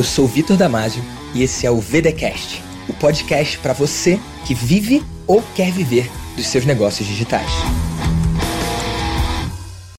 Eu sou Vitor Damasio e esse é o VDcast, o podcast para você que vive ou quer viver dos seus negócios digitais.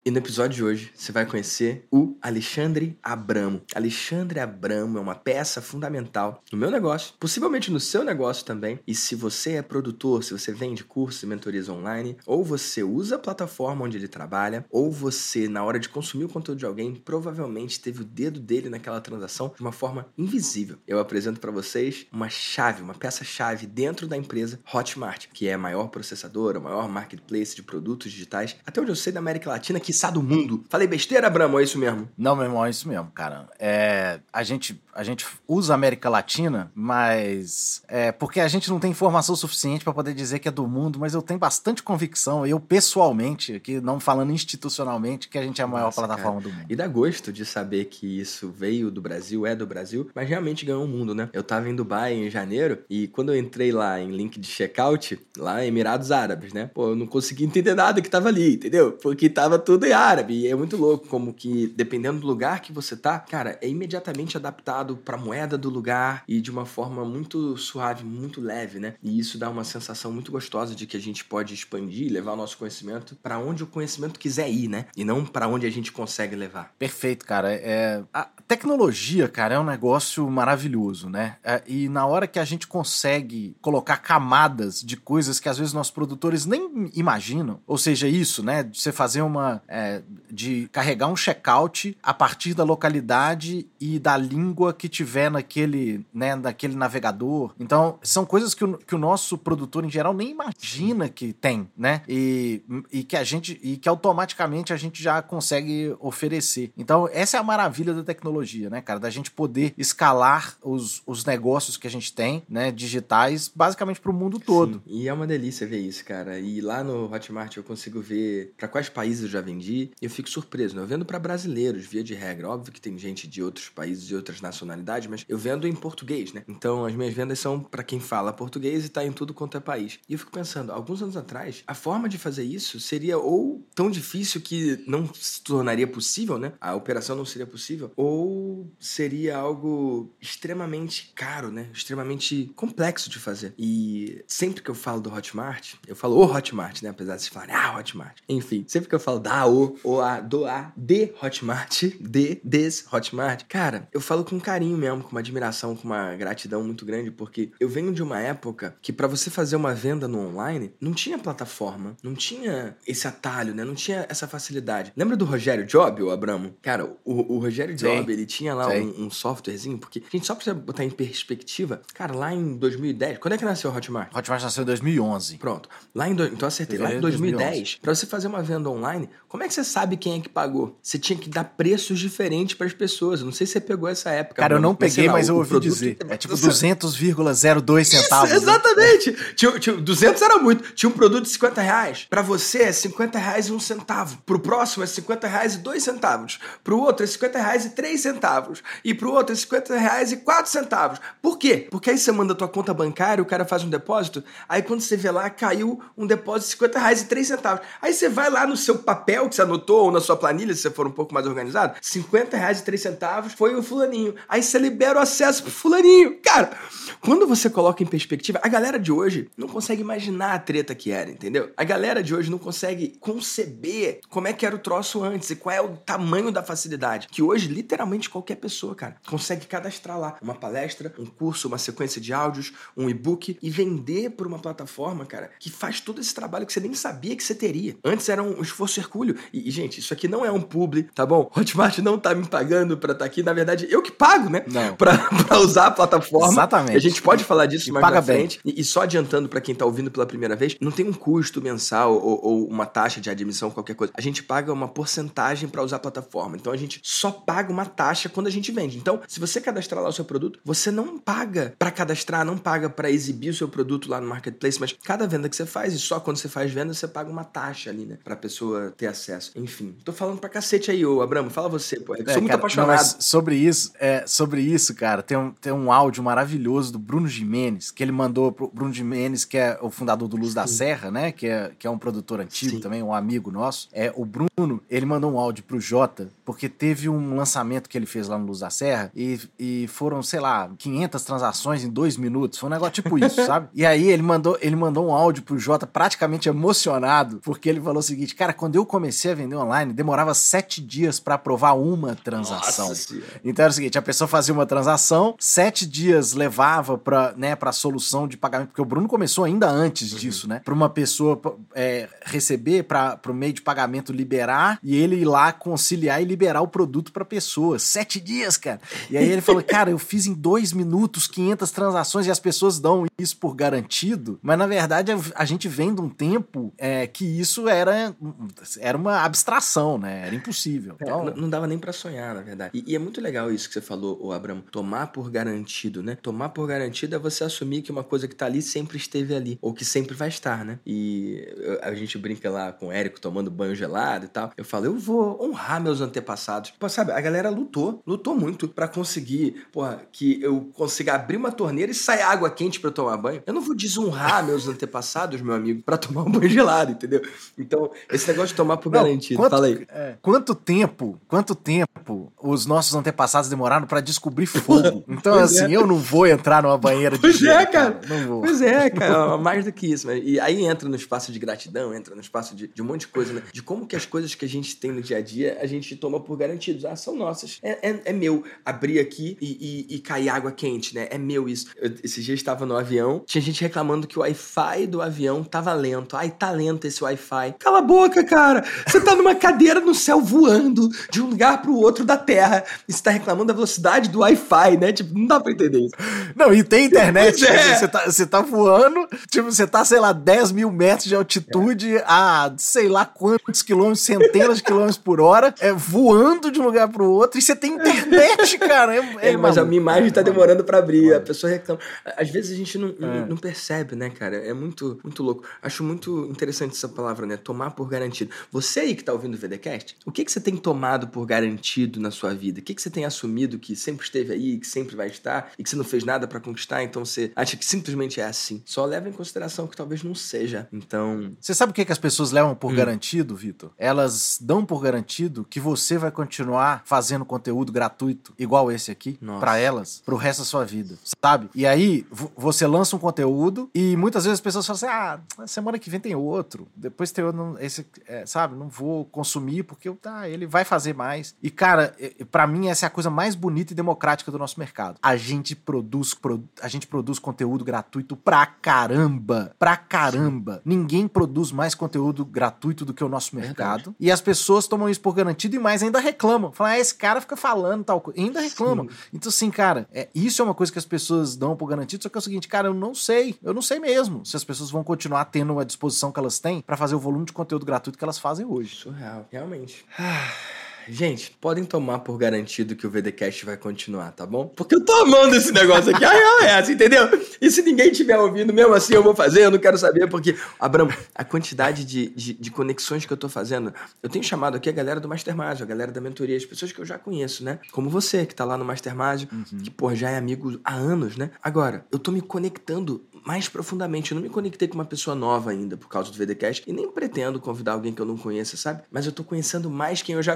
E no episódio de hoje você vai conhecer o Alexandre Abramo. Alexandre Abramo é uma peça fundamental no meu negócio, possivelmente no seu negócio também. E se você é produtor, se você vende cursos e mentorias online, ou você usa a plataforma onde ele trabalha, ou você, na hora de consumir o conteúdo de alguém, provavelmente teve o dedo dele naquela transação de uma forma invisível. Eu apresento para vocês uma chave, uma peça-chave dentro da empresa Hotmart, que é a maior processadora, o maior marketplace de produtos digitais, até onde eu sei da América Latina, que quiçá do mundo. Falei besteira, Abramo? É isso mesmo? Não, meu irmão, é isso mesmo, cara. É, a, gente, a gente usa a América Latina, mas. É, porque a gente não tem informação suficiente para poder dizer que é do mundo, mas eu tenho bastante convicção, eu pessoalmente, aqui não falando institucionalmente, que a gente é a maior Nossa, plataforma cara. do mundo. E dá gosto de saber que isso veio do Brasil, é do Brasil, mas realmente ganhou o mundo, né? Eu tava em Dubai em janeiro e quando eu entrei lá em link de checkout, lá em Emirados Árabes, né? Pô, eu não consegui entender nada que tava ali, entendeu? Porque tava tudo tudo em árabe. E é muito louco como que, dependendo do lugar que você tá, cara, é imediatamente adaptado pra moeda do lugar e de uma forma muito suave, muito leve, né? E isso dá uma sensação muito gostosa de que a gente pode expandir, levar o nosso conhecimento para onde o conhecimento quiser ir, né? E não para onde a gente consegue levar. Perfeito, cara. É... A tecnologia, cara, é um negócio maravilhoso, né? É... E na hora que a gente consegue colocar camadas de coisas que às vezes nossos produtores nem imaginam, ou seja, isso, né? De você fazer uma é, de carregar um checkout a partir da localidade e da língua que tiver naquele, né, naquele navegador. Então, são coisas que o, que o nosso produtor em geral nem imagina que tem, né? E, e que a gente e que automaticamente a gente já consegue oferecer. Então, essa é a maravilha da tecnologia, né, cara? Da gente poder escalar os, os negócios que a gente tem, né, digitais, basicamente para o mundo todo. Sim, e é uma delícia ver isso, cara. E lá no Hotmart eu consigo ver para quais países eu já vendi vendi, eu fico surpreso. Né? Eu vendo para brasileiros, via de regra. Óbvio que tem gente de outros países e outras nacionalidades, mas eu vendo em português, né? Então as minhas vendas são para quem fala português e tá em tudo quanto é país. E eu fico pensando, alguns anos atrás, a forma de fazer isso seria ou tão difícil que não se tornaria possível, né? A operação não seria possível, ou seria algo extremamente caro, né? Extremamente complexo de fazer. E sempre que eu falo do Hotmart, eu falo o Hotmart, né? Apesar de se falar, ah, Hotmart. Enfim, sempre que eu falo da o, ou a, do, a, de Hotmart, de, des Hotmart. Cara, eu falo com carinho mesmo, com uma admiração, com uma gratidão muito grande, porque eu venho de uma época que para você fazer uma venda no online, não tinha plataforma, não tinha esse atalho, né? Não tinha essa facilidade. Lembra do Rogério Job, o Abramo? Cara, o, o Rogério Job, Sim. ele tinha lá um, um, softwarezinho, porque a gente só precisa botar em perspectiva, cara, lá em 2010, quando é que nasceu o Hotmart? Hotmart nasceu em 2011. Pronto. Lá em, do, então acertei, lá em 2010, para você fazer uma venda online, como como é que você sabe quem é que pagou? Você tinha que dar preços diferentes para as pessoas. não sei se você pegou essa época. Cara, eu não peguei, mas, eu ouvi dizer. É tipo 200,02 centavos. Né? exatamente. Né? Tinha, tinha, 200 era muito. Tinha um produto de 50 reais. Para você é 50 reais e um centavo. Pro próximo é 50 reais e dois centavos. Pro outro é 50 reais e três centavos. E pro outro é 50 reais e quatro centavos. Por quê? Porque aí você manda a tua conta bancária, o cara faz um depósito, aí quando você vê lá, caiu um depósito de 50 reais e três centavos. Aí você vai lá no seu papel que você anotou ou na sua planilha, se você for um pouco mais organizado, 50 reais e 3 centavos foi o fulaninho. Aí você libera o acesso pro fulaninho. Cara, quando você coloca em perspectiva, a galera de hoje não consegue imaginar a treta que era, entendeu? A galera de hoje não consegue conceber como é que era o troço antes e qual é o tamanho da facilidade. Que hoje, literalmente, qualquer pessoa, cara, consegue cadastrar lá uma palestra, um curso, uma sequência de áudios, um e-book e vender por uma plataforma, cara, que faz todo esse trabalho que você nem sabia que você teria. Antes era um esforço hercúleo. E, gente, isso aqui não é um publi, tá bom? Hotmart não tá me pagando pra estar tá aqui. Na verdade, eu que pago, né? Não. Pra, pra usar a plataforma. Exatamente. A gente pode falar disso e mais paga frente. E, e, só adiantando para quem tá ouvindo pela primeira vez, não tem um custo mensal ou, ou, uma taxa de admissão, qualquer coisa. A gente paga uma porcentagem para usar a plataforma. Então a gente só paga uma taxa quando a gente vende. Então, se você cadastrar lá o seu produto, você não paga para cadastrar, não paga para exibir o seu produto lá no marketplace, mas cada venda que você faz, e só quando você faz venda, você paga uma taxa ali, né? Pra pessoa ter acesso. Enfim, tô falando pra cacete aí, ô Abramo. Fala você, pô. Eu é, sou muito cara, apaixonado. Não, sobre isso, é, sobre isso, cara, tem um, tem um áudio maravilhoso do Bruno Jimenez, que ele mandou pro Bruno Jimenez, que é o fundador do Luz Sim. da Serra, né? Que é, que é um produtor antigo Sim. também, um amigo nosso. É, o Bruno, ele mandou um áudio pro Jota, porque teve um lançamento que ele fez lá no Luz da Serra e, e foram, sei lá, 500 transações em dois minutos. Foi um negócio tipo isso, sabe? E aí ele mandou, ele mandou um áudio pro Jota praticamente emocionado, porque ele falou o seguinte: Cara, quando eu comecei a vender online, demorava sete dias para aprovar uma transação. então era o seguinte: a pessoa fazia uma transação, sete dias levava para né, pra solução de pagamento, porque o Bruno começou ainda antes uhum. disso, né? Pra uma pessoa é, receber, para o meio de pagamento liberar e ele ir lá conciliar e liberar o produto pra pessoa. Sete dias, cara. E aí ele falou: Cara, eu fiz em dois minutos 500 transações e as pessoas dão isso por garantido, mas na verdade a gente vem de um tempo é, que isso era, era uma abstração, né? Era impossível. É, então... É, não, dava nem para sonhar, na verdade. E, e, é muito legal isso que você falou, o Abramo, tomar por garantido, né? Tomar por garantido é você assumir que uma coisa que tá ali sempre esteve ali, ou que sempre vai estar, né? E a gente brinca lá com o Érico tomando banho gelado e tal. Eu falo, eu vou honrar meus antepassados. Pô, sabe, a galera lutou, lutou muito para conseguir, porra, que eu consiga abrir uma torneira e sair água quente para tomar banho. Eu não vou desonrar meus antepassados, meu amigo, para tomar um banho gelado, entendeu? Então, esse negócio de tomar por não, garantido. Quanto, Fala aí. É, quanto tempo, quanto tempo os nossos antepassados demoraram para descobrir fogo? Então, pois assim, é. eu não vou entrar numa banheira de Pois gelo, é, cara. cara. Não vou. Pois é, cara. Mais do que isso. E aí entra no espaço de gratidão, entra no espaço de, de um monte de coisa, né? De como que as coisas que a gente tem no dia a dia, a gente toma por garantidos. Ah, são nossas. É, é, é meu abrir aqui e, e, e, cair água quente, né? É meu isso. Eu, esses dias estava no avião, tinha gente reclamando que o Wi-Fi do avião tava lento. Ai, tá lento esse Wi-Fi. Cala a boca, cara. Você tá numa cadeira no céu voando de um lugar pro outro da Terra e você tá reclamando da velocidade do Wi-Fi, né? Tipo, não dá pra entender isso. Não, e tem internet. É. Você, tá, você tá voando, tipo, você tá, sei lá, 10 mil metros de altitude é. a sei lá quantos quilômetros, centenas de quilômetros por hora, é, voando de um lugar pro outro e você tem internet, cara. É, é mas a minha imagem tá demorando para abrir, a pessoa reclama. Às vezes a gente não, não, não percebe, né, cara? É muito, muito louco. Acho muito interessante essa palavra, né? Tomar por garantido. Você aí que tá ouvindo o VDCast, o que, que você tem tomado por garantido na sua vida? O que, que você tem assumido que sempre esteve aí, que sempre vai estar e que você não fez nada para conquistar, então você acha que simplesmente é assim? Só leva em consideração que talvez não seja. Então. Você sabe o que, que as pessoas levam por hum. garantido, Vitor? Elas dão por garantido que você vai continuar fazendo conteúdo gratuito igual esse aqui para elas pro resto da sua vida, sabe? E aí você lança um conteúdo e muitas vezes as pessoas falam assim: ah, semana que vem tem outro, depois tem outro, esse, é, sabe? Não vou consumir porque tá, ele vai fazer mais. E cara, para mim essa é a coisa mais bonita e democrática do nosso mercado. A gente produz, pro, a gente produz conteúdo gratuito pra caramba, pra caramba. Ninguém produz mais conteúdo gratuito do que o nosso mercado. E as pessoas tomam isso por garantido e mais ainda reclamam. Falam, ah, esse cara fica falando tal coisa. Ainda reclamam. Sim. Então, assim, cara, é, isso é uma coisa que as pessoas dão por garantido, só que é o seguinte, cara, eu não sei. Eu não sei mesmo se as pessoas vão continuar tendo a disposição que elas têm para fazer o volume de conteúdo gratuito que elas fazem hoje. Surreal, realmente. Ah. Gente, podem tomar por garantido que o VDcast vai continuar, tá bom? Porque eu tô amando esse negócio aqui. A real é essa, entendeu? E se ninguém tiver ouvindo, mesmo assim eu vou fazer, eu não quero saber, porque, Abramo, a quantidade de, de, de conexões que eu tô fazendo, eu tenho chamado aqui a galera do Mastermind, a galera da mentoria, as pessoas que eu já conheço, né? Como você, que tá lá no Mastermind, uhum. que, pô, já é amigo há anos, né? Agora, eu tô me conectando mais profundamente. Eu não me conectei com uma pessoa nova ainda por causa do VDcast e nem pretendo convidar alguém que eu não conheça, sabe? Mas eu tô conhecendo mais quem eu já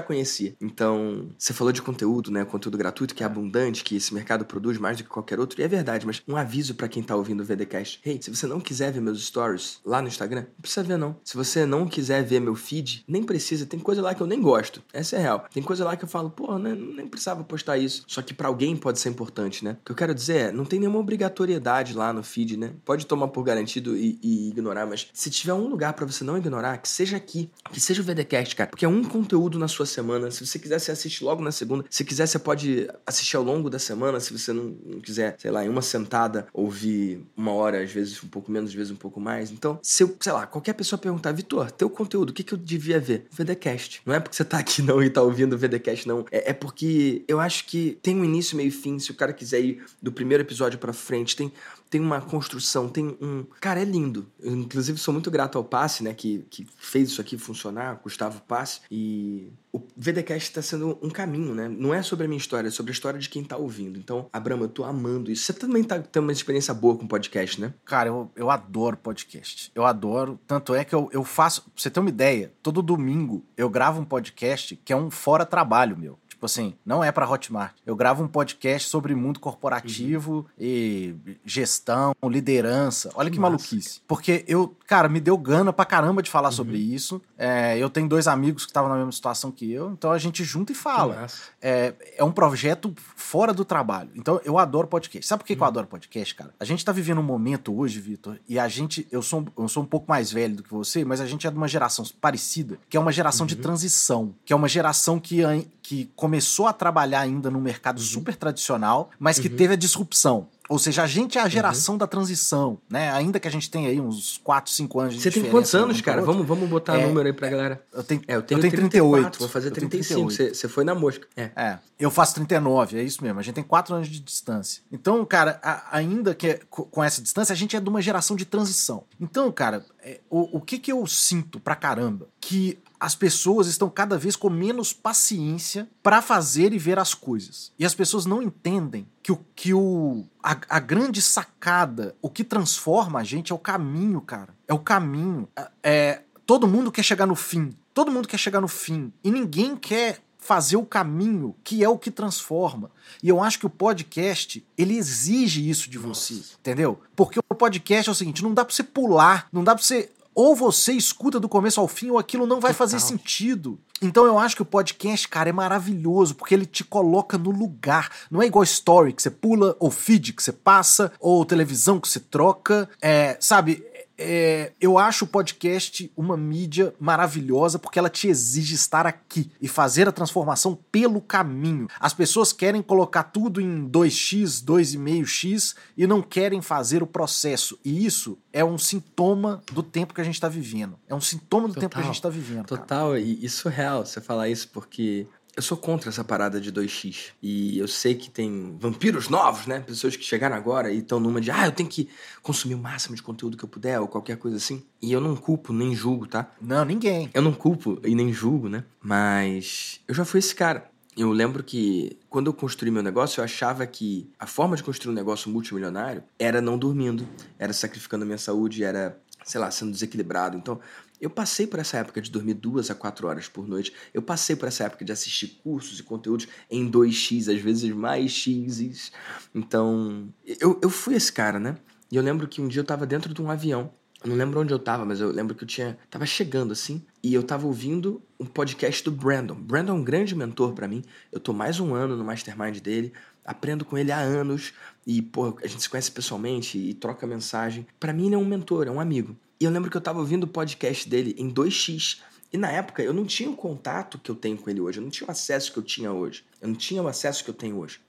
Então, você falou de conteúdo, né? Conteúdo gratuito que é abundante, que esse mercado produz mais do que qualquer outro, e é verdade, mas um aviso para quem tá ouvindo o VDcast. Hey, se você não quiser ver meus stories lá no Instagram, não precisa ver não. Se você não quiser ver meu feed, nem precisa. Tem coisa lá que eu nem gosto. Essa é real. Tem coisa lá que eu falo, pô, né, nem precisava postar isso. Só que para alguém pode ser importante, né? O que eu quero dizer é, não tem nenhuma obrigatoriedade lá no feed, né? Pode tomar por garantido e, e ignorar, mas se tiver um lugar para você não ignorar, que seja aqui, que seja o VDcast, cara, porque é um conteúdo na sua semana. Se você quiser, você assiste logo na segunda. Se quiser, você pode assistir ao longo da semana. Se você não, não quiser, sei lá, em uma sentada ouvir uma hora, às vezes um pouco menos, às vezes um pouco mais. Então, se eu, sei lá, qualquer pessoa perguntar, Vitor, teu conteúdo, o que, que eu devia ver? VDcast. Não é porque você tá aqui não e tá ouvindo o VDcast, não. É, é porque eu acho que tem um início, meio e fim. Se o cara quiser ir do primeiro episódio para frente, tem tem uma construção, tem um. Cara, é lindo. Eu, inclusive, sou muito grato ao Passe, né? Que, que fez isso aqui funcionar, Gustavo Passe. E o VDcast está sendo um caminho, né? Não é sobre a minha história, é sobre a história de quem tá ouvindo. Então, Abrama, eu tô amando isso. Você também tá tendo uma experiência boa com podcast, né? Cara, eu, eu adoro podcast. Eu adoro. Tanto é que eu, eu faço. Pra você ter uma ideia, todo domingo eu gravo um podcast que é um fora trabalho meu. Tipo assim, não é para Hotmart. Eu gravo um podcast sobre mundo corporativo uhum. e gestão, liderança. Olha que, que maluquice. Porque eu, cara, me deu gana pra caramba de falar uhum. sobre isso. É, eu tenho dois amigos que estavam na mesma situação que eu, então a gente junta e fala. É, é um projeto fora do trabalho. Então eu adoro podcast. Sabe por que, uhum. que eu uhum. adoro podcast, cara? A gente tá vivendo um momento hoje, Vitor, e a gente. Eu sou, eu sou um pouco mais velho do que você, mas a gente é de uma geração parecida, que é uma geração de uhum. transição, que é uma geração que, que começou a trabalhar ainda no mercado uhum. super tradicional, mas que uhum. teve a disrupção. Ou seja, a gente é a uhum. geração uhum. da transição, né? Ainda que a gente tenha aí uns 4, 5 anos de Você tem quantos anos, cara? Vamos, vamos botar é, número aí pra galera. Eu tenho, é, eu tenho, eu tenho 38. 34, vou fazer 35. Você, você foi na mosca. É. é. Eu faço 39, é isso mesmo. A gente tem 4 anos de distância. Então, cara, a, ainda que é, com essa distância, a gente é de uma geração de transição. Então, cara, é, o, o que que eu sinto pra caramba? Que as pessoas estão cada vez com menos paciência para fazer e ver as coisas. E as pessoas não entendem que o que o a, a, grande sacada, o que transforma a gente é o caminho, cara. É o caminho. É, é, todo mundo quer chegar no fim. Todo mundo quer chegar no fim e ninguém quer fazer o caminho, que é o que transforma. E eu acho que o podcast, ele exige isso de você, Nossa. entendeu? Porque o podcast é o seguinte, não dá para você pular, não dá para você ou você escuta do começo ao fim, ou aquilo não vai Total. fazer sentido. Então eu acho que o podcast, cara, é maravilhoso, porque ele te coloca no lugar. Não é igual story que você pula, ou feed que você passa, ou televisão que você troca. É, sabe, é, eu acho o podcast uma mídia maravilhosa porque ela te exige estar aqui e fazer a transformação pelo caminho. As pessoas querem colocar tudo em 2x, 2,5x e não querem fazer o processo. E isso é um sintoma do tempo que a gente está vivendo. É um sintoma do total, tempo que a gente está vivendo. Total, cara. e isso é real você falar isso porque eu sou contra essa parada de 2x. E eu sei que tem vampiros novos, né? Pessoas que chegaram agora e estão numa de, ah, eu tenho que consumir o máximo de conteúdo que eu puder, ou qualquer coisa assim. E eu não culpo, nem julgo, tá? Não, ninguém. Eu não culpo e nem julgo, né? Mas eu já fui esse cara. Eu lembro que quando eu construí meu negócio, eu achava que a forma de construir um negócio multimilionário era não dormindo, era sacrificando a minha saúde, era, sei lá, sendo desequilibrado. Então, eu passei por essa época de dormir duas a quatro horas por noite. Eu passei por essa época de assistir cursos e conteúdos em 2x, às vezes mais x. Então, eu, eu fui esse cara, né? E eu lembro que um dia eu tava dentro de um avião. Eu não lembro onde eu tava, mas eu lembro que eu tinha tava chegando assim e eu tava ouvindo um podcast do Brandon. Brandon é um grande mentor para mim. Eu tô mais um ano no mastermind dele, aprendo com ele há anos e pô, a gente se conhece pessoalmente e troca mensagem. Para mim ele é um mentor, é um amigo. E eu lembro que eu tava ouvindo o podcast dele em 2x. E na época eu não tinha o contato que eu tenho com ele hoje, eu não tinha o acesso que eu tinha hoje. Eu não tinha o acesso que eu tenho hoje.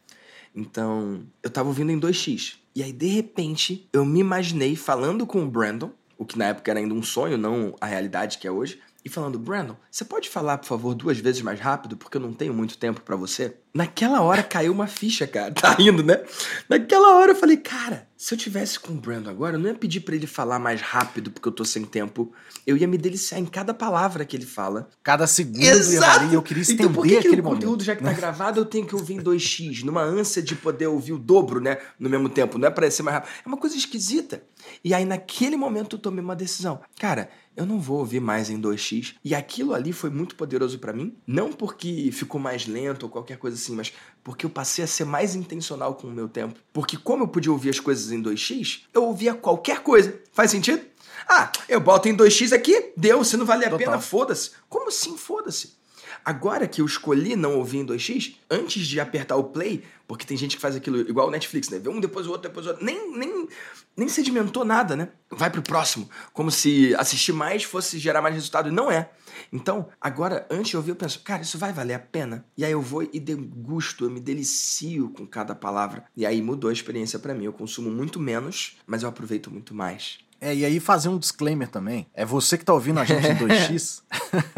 Então, eu tava ouvindo em 2x. E aí, de repente, eu me imaginei falando com o Brandon, o que na época era ainda um sonho, não a realidade que é hoje e falando: Brandon, você pode falar, por favor, duas vezes mais rápido, porque eu não tenho muito tempo para você? Naquela hora caiu uma ficha, cara. Tá rindo, né? Naquela hora eu falei: cara, se eu tivesse com o Brandon agora, eu não ia pedir para ele falar mais rápido, porque eu tô sem tempo. Eu ia me deliciar em cada palavra que ele fala. Cada segundo Exato. eu queria estender então, por que aquele que o conteúdo momento? já que tá gravado, eu tenho que ouvir em 2x, numa ânsia de poder ouvir o dobro, né? No mesmo tempo, não é pra ser mais rápido. É uma coisa esquisita. E aí, naquele momento, eu tomei uma decisão. Cara, eu não vou ouvir mais em 2x. E aquilo ali foi muito poderoso para mim, não porque ficou mais lento ou qualquer coisa assim, mas porque eu passei a ser mais intencional com o meu tempo. Porque como eu podia ouvir as coisas em 2x, eu ouvia qualquer coisa. Faz sentido? Ah, eu boto em 2x aqui, deu, se não vale a Total. pena, foda-se. Como assim, foda-se? Agora que eu escolhi não ouvir em 2x, antes de apertar o play, porque tem gente que faz aquilo igual o Netflix, né? Vê um depois o outro, depois o outro. Nem, nem, nem sedimentou nada, né? Vai pro próximo. Como se assistir mais fosse gerar mais resultado. E não é. Então, agora, antes de ouvir, eu penso, cara, isso vai valer a pena? E aí eu vou e degusto, eu me delicio com cada palavra. E aí mudou a experiência para mim. Eu consumo muito menos, mas eu aproveito muito mais. É, e aí fazer um disclaimer também. É você que tá ouvindo a gente em 2x.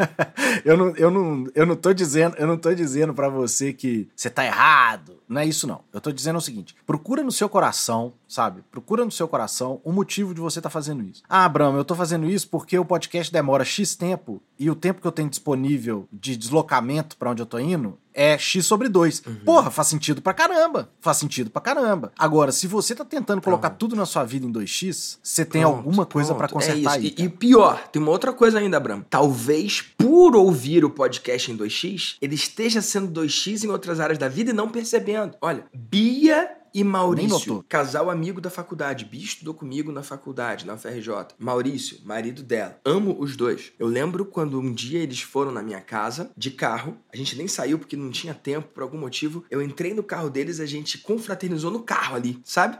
eu, não, eu, não, eu não tô dizendo, eu não tô dizendo para você que você tá errado. Não é isso, não. Eu tô dizendo o seguinte: procura no seu coração, sabe? Procura no seu coração o motivo de você estar tá fazendo isso. Ah, Abraham, eu tô fazendo isso porque o podcast demora X tempo e o tempo que eu tenho disponível de deslocamento para onde eu tô indo é X sobre 2. Uhum. Porra, faz sentido pra caramba. Faz sentido pra caramba. Agora, se você tá tentando colocar tudo na sua vida em 2x, você tem pronto, alguma coisa para consertar é aí. E, e, pior, tem uma outra coisa ainda, Abraham. Talvez por ouvir o podcast em 2x, ele esteja sendo 2x em outras áreas da vida e não percebendo. Olha, Bia e Maurício, casal amigo da faculdade. Bia estudou comigo na faculdade, na FRJ. Maurício, marido dela. Amo os dois. Eu lembro quando um dia eles foram na minha casa, de carro. A gente nem saiu porque não tinha tempo, por algum motivo. Eu entrei no carro deles, a gente confraternizou no carro ali, sabe?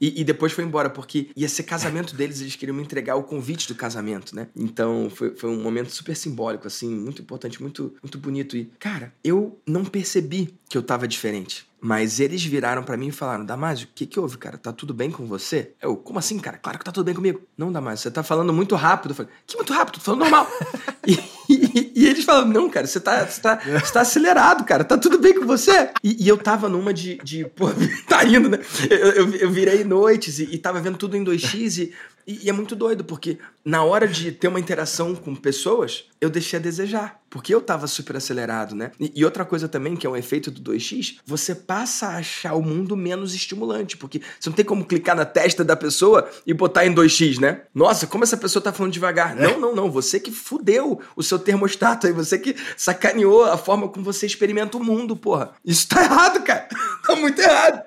E, e, depois foi embora, porque ia ser casamento deles, eles queriam me entregar o convite do casamento, né? Então foi, foi um momento super simbólico, assim, muito importante, muito, muito bonito. E, cara, eu não percebi que eu tava diferente. Mas eles viraram para mim e falaram: Damásio, o que, que houve, cara? Tá tudo bem com você? Eu, como assim, cara? Claro que tá tudo bem comigo. Não, Damásio, você tá falando muito rápido. Eu falei: Que muito rápido? Tô falando normal. e, e, e, eles falam: Não, cara, você tá, você, tá, você tá acelerado, cara. Tá tudo bem com você? E, e eu tava numa de. de pô, tá indo, né? Eu, eu, eu virei noites e, e tava vendo tudo em 2x e e, e, é muito doido, porque na hora de ter uma interação com pessoas, eu deixei a desejar. Porque eu tava super acelerado, né? E, e, outra coisa também, que é um efeito do 2x, você passa a achar o mundo menos estimulante. Porque você não tem como clicar na testa da pessoa e botar em 2x, né? Nossa, como essa pessoa tá falando devagar. É. Não, não, não. Você que fudeu o seu termostato aí. Você que sacaneou a forma como você experimenta o mundo, porra. Isso tá errado, cara. tá muito errado.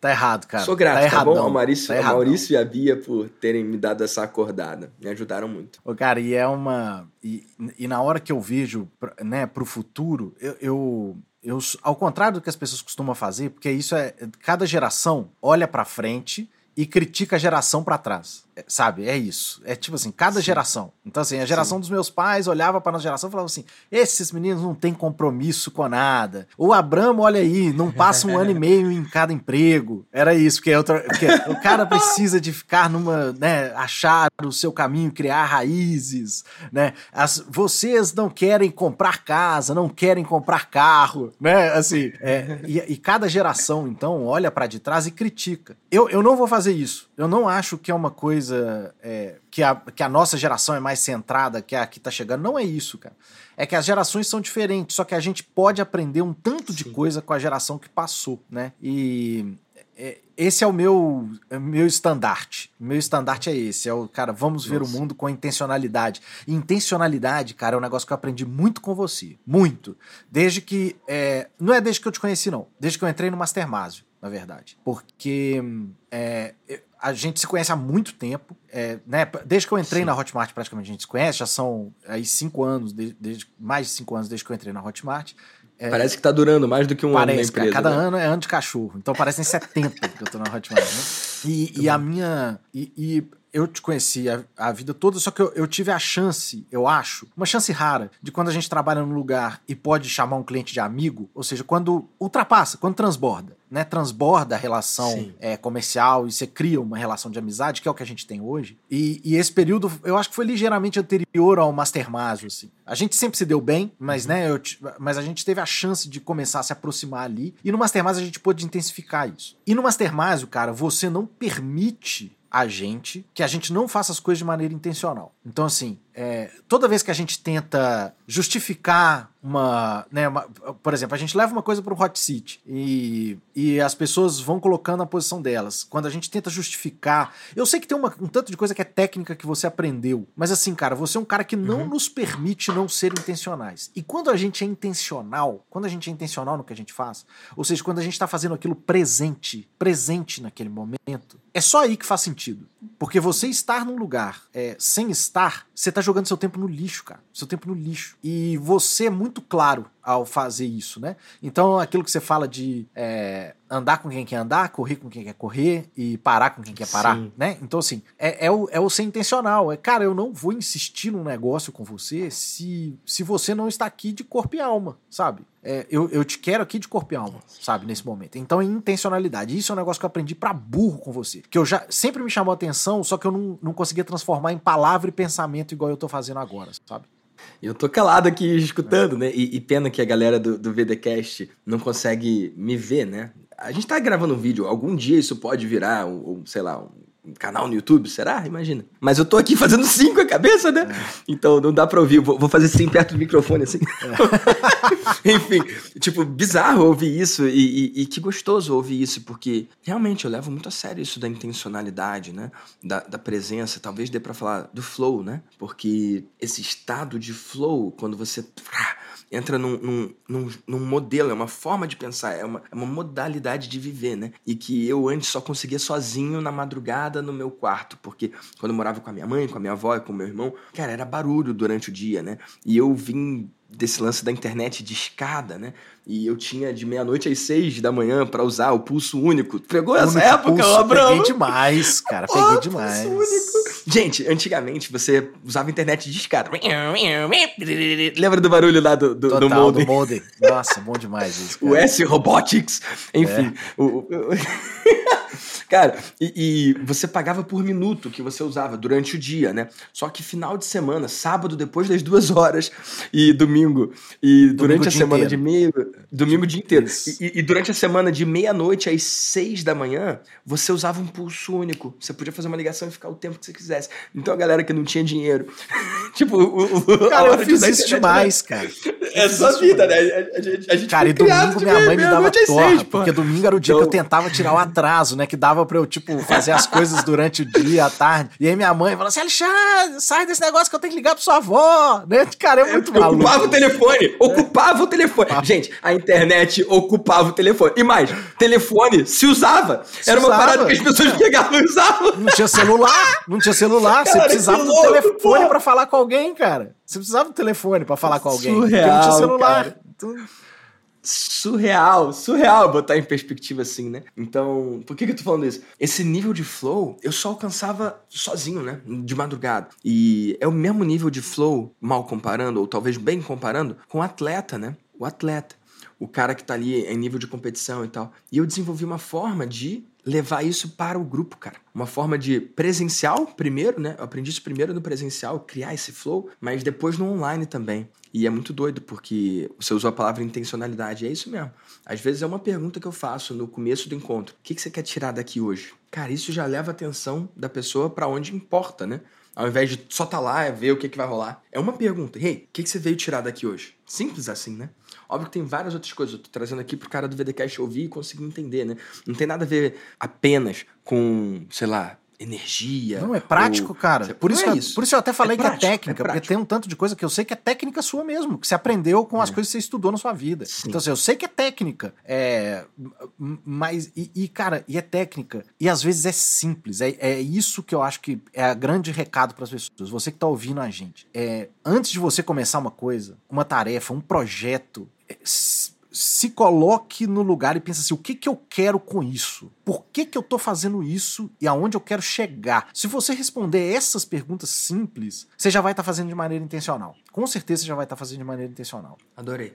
Tá errado, cara. Sou grato, tá, tá bom? Ao Maurício, tá Maurício e a Bia por terem me dado essa acordada. Me ajudaram muito. Ô, cara, e é uma. E, e na hora que eu vejo, né, pro futuro, eu, eu, eu. Ao contrário do que as pessoas costumam fazer, porque isso é. Cada geração olha pra frente e critica a geração para trás. Sabe? É isso. É tipo assim, cada Sim. geração. Então, assim, a geração Sim. dos meus pais olhava para nossa geração e falava assim: esses meninos não têm compromisso com nada. O Abramo, olha aí, não passa um ano e meio em cada emprego. Era isso, porque, é outra, porque o cara precisa de ficar numa, né, achar o seu caminho, criar raízes, né? As, vocês não querem comprar casa, não querem comprar carro, né? Assim, é, e, e cada geração, então, olha para de trás e critica. Eu, eu não vou fazer isso. Eu não acho que é uma coisa coisa é, que, a, que a nossa geração é mais centrada, que a que tá chegando. Não é isso, cara. É que as gerações são diferentes, só que a gente pode aprender um tanto de coisa com a geração que passou, né? E é, esse é o meu é meu estandarte. Meu estandarte é esse. É o, cara, vamos ver Nossa. o mundo com intencionalidade. E intencionalidade, cara, é um negócio que eu aprendi muito com você. Muito. Desde que. É, não é desde que eu te conheci, não. Desde que eu entrei no Mastermásio, na verdade. Porque é, a gente se conhece há muito tempo, é, né? Desde que eu entrei Sim. na Hotmart, praticamente a gente se conhece, já são aí cinco anos, desde, desde, mais de cinco anos desde que eu entrei na Hotmart. É, parece que tá durando mais do que um parece, ano na empresa. Cara, cada né? ano é ano de cachorro. Então parecem 70 que eu tô na Hotmart, né? E, e a minha. E, e, eu te conheci a, a, vida toda, só que eu, eu, tive a chance, eu acho, uma chance rara, de quando a gente trabalha num lugar e pode chamar um cliente de amigo, ou seja, quando ultrapassa, quando transborda, né? Transborda a relação é, comercial e você cria uma relação de amizade, que é o que a gente tem hoje. E, e esse período, eu acho que foi ligeiramente anterior ao Mastermásio, assim. A gente sempre se deu bem, mas, uhum. né, eu, mas a gente teve a chance de começar a se aproximar ali. E no Mastermásio a gente pôde intensificar isso. E no Mastermásio, cara, você não permite a gente que a gente não faça as coisas de maneira intencional. Então, assim, é, toda vez que a gente tenta justificar uma, né, uma, Por exemplo, a gente leva uma coisa para o hot seat e, e as pessoas vão colocando a posição delas. Quando a gente tenta justificar. Eu sei que tem uma, um tanto de coisa que é técnica que você aprendeu, mas assim, cara, você é um cara que não uhum. nos permite não ser intencionais. E quando a gente é intencional, quando a gente é intencional no que a gente faz, ou seja, quando a gente está fazendo aquilo presente, presente naquele momento, é só aí que faz sentido. Porque você estar num lugar é, sem estar, você está jogando seu tempo no lixo, cara. Seu tempo no lixo. E você é muito claro ao fazer isso, né? Então, aquilo que você fala de é, andar com quem quer andar, correr com quem quer correr e parar com quem quer parar, Sim. né? Então, assim, é, é, o, é o ser intencional. É, cara, eu não vou insistir num negócio com você se, se você não está aqui de corpo e alma, sabe? É, eu, eu te quero aqui de corpo e alma, sabe? Nesse momento. Então, é intencionalidade. Isso é um negócio que eu aprendi pra burro com você. Que eu já sempre me chamou atenção, só que eu não, não conseguia transformar em palavra e pensamento igual eu tô fazendo agora, sabe? Eu tô calado aqui escutando, né? E, e, pena que a galera do, do VDcast não consegue me ver, né? A gente tá gravando um vídeo, algum dia isso pode virar, um, um sei lá, um canal no YouTube, será? Imagina. Mas eu tô aqui fazendo sim com a cabeça, né? É. Então não dá pra ouvir. Vou, vou fazer sim perto do microfone, assim. É. Enfim, tipo, bizarro ouvir isso e, e, e, que gostoso ouvir isso, porque realmente eu levo muito a sério isso da intencionalidade, né? Da, da presença. Talvez dê pra falar do flow, né? Porque esse estado de flow, quando você entra num, num, num, num, modelo, é uma forma de pensar, é uma, é uma modalidade de viver, né? E que eu antes só conseguia sozinho na madrugada no meu quarto, porque quando eu morava com a minha mãe, com a minha avó e com o meu irmão, cara, era barulho durante o dia, né? E eu vim desse lance da internet de escada, né? E eu tinha de meia-noite às seis da manhã para usar o pulso único. Pegou essa época, pulso, Abraão? Peguei demais, cara. Peguei demais. Pulso único. Gente, antigamente você usava internet de escada. Lembra do barulho lá do, do, Total, do molde? do molde. Nossa, bom demais isso. Cara. O S Robotics. Enfim. É. O, o... Cara, e, e, você pagava por minuto que você usava durante o dia, né? Só que final de semana, sábado depois das duas horas e domingo, e domingo durante a semana inteiro. de meio. Domingo o dia inteiro. E, e, durante a semana de meia-noite às seis da manhã, você usava um pulso único. Você podia fazer uma ligação e ficar o tempo que você quisesse. Então a galera que não tinha dinheiro. tipo, o, o, cara, eu fiz isso demais, cara. É só vida, né? A, gente, a gente cara, e domingo minha mãe me dava torra, porque domingo era o dia que eu tentava tirar o atraso, né? Que dava pra eu, tipo, fazer as coisas durante o dia, à tarde. E aí minha mãe falou assim: Alexandre, sai desse negócio que eu tenho que ligar pra sua avó. Né? Cara, é muito eu maluco. Ocupava o telefone, ocupava o telefone. Gente, a internet ocupava o telefone. E mais, telefone se usava. Era uma parada que as pessoas pegavam e usavam. Não tinha celular, não tinha celular. Cara, você precisava do telefone para falar com alguém, cara. Você precisava do telefone para falar com alguém. Surreal, porque não tinha celular. Então surreal, surreal botar em perspectiva assim, né? Então, por que, que eu tô falando isso? Esse nível de flow eu só alcançava sozinho, né? De madrugada. E é o mesmo nível de flow, mal comparando, ou talvez bem comparando, com o atleta, né? O atleta. O cara que tá ali em nível de competição e tal. E eu desenvolvi uma forma de levar isso para o grupo, cara. Uma forma de presencial primeiro, né? Eu aprendi isso primeiro no presencial, criar esse flow, mas depois no online também. E é muito doido, porque você usou a palavra intencionalidade. É isso mesmo. Às vezes é uma pergunta que eu faço no começo do encontro. O que, você quer tirar daqui hoje? Cara, isso já leva a atenção da pessoa para onde importa, né? Ao invés de só estar tá lá e ver o que, que vai rolar. É uma pergunta. Hey, o que, que você veio tirar daqui hoje? Simples assim, né? Óbvio que tem várias outras coisas. Eu tô trazendo aqui pro cara do VDCast ouvir e conseguir entender, né? Não tem nada a ver apenas com, sei lá, energia. Não, é prático, ou... cara. Por isso, é isso. por isso eu até falei é prático, que é técnica, é porque tem um tanto de coisa que eu sei que é técnica sua mesmo, que você aprendeu com as é. coisas que você estudou na sua vida. Sim. Então, assim, eu sei que é técnica, é, mas, e, e, cara, e é técnica, e às vezes é simples, é, é isso que eu acho que é o grande recado para as pessoas, você que tá ouvindo a gente. É, antes de você começar uma coisa, uma tarefa, um projeto, é, se coloque no lugar e pense assim: o que, que eu quero com isso? Por que, que eu tô fazendo isso e aonde eu quero chegar? Se você responder essas perguntas simples, você já vai estar tá fazendo de maneira intencional. Com certeza você já vai estar tá fazendo de maneira intencional. Adorei.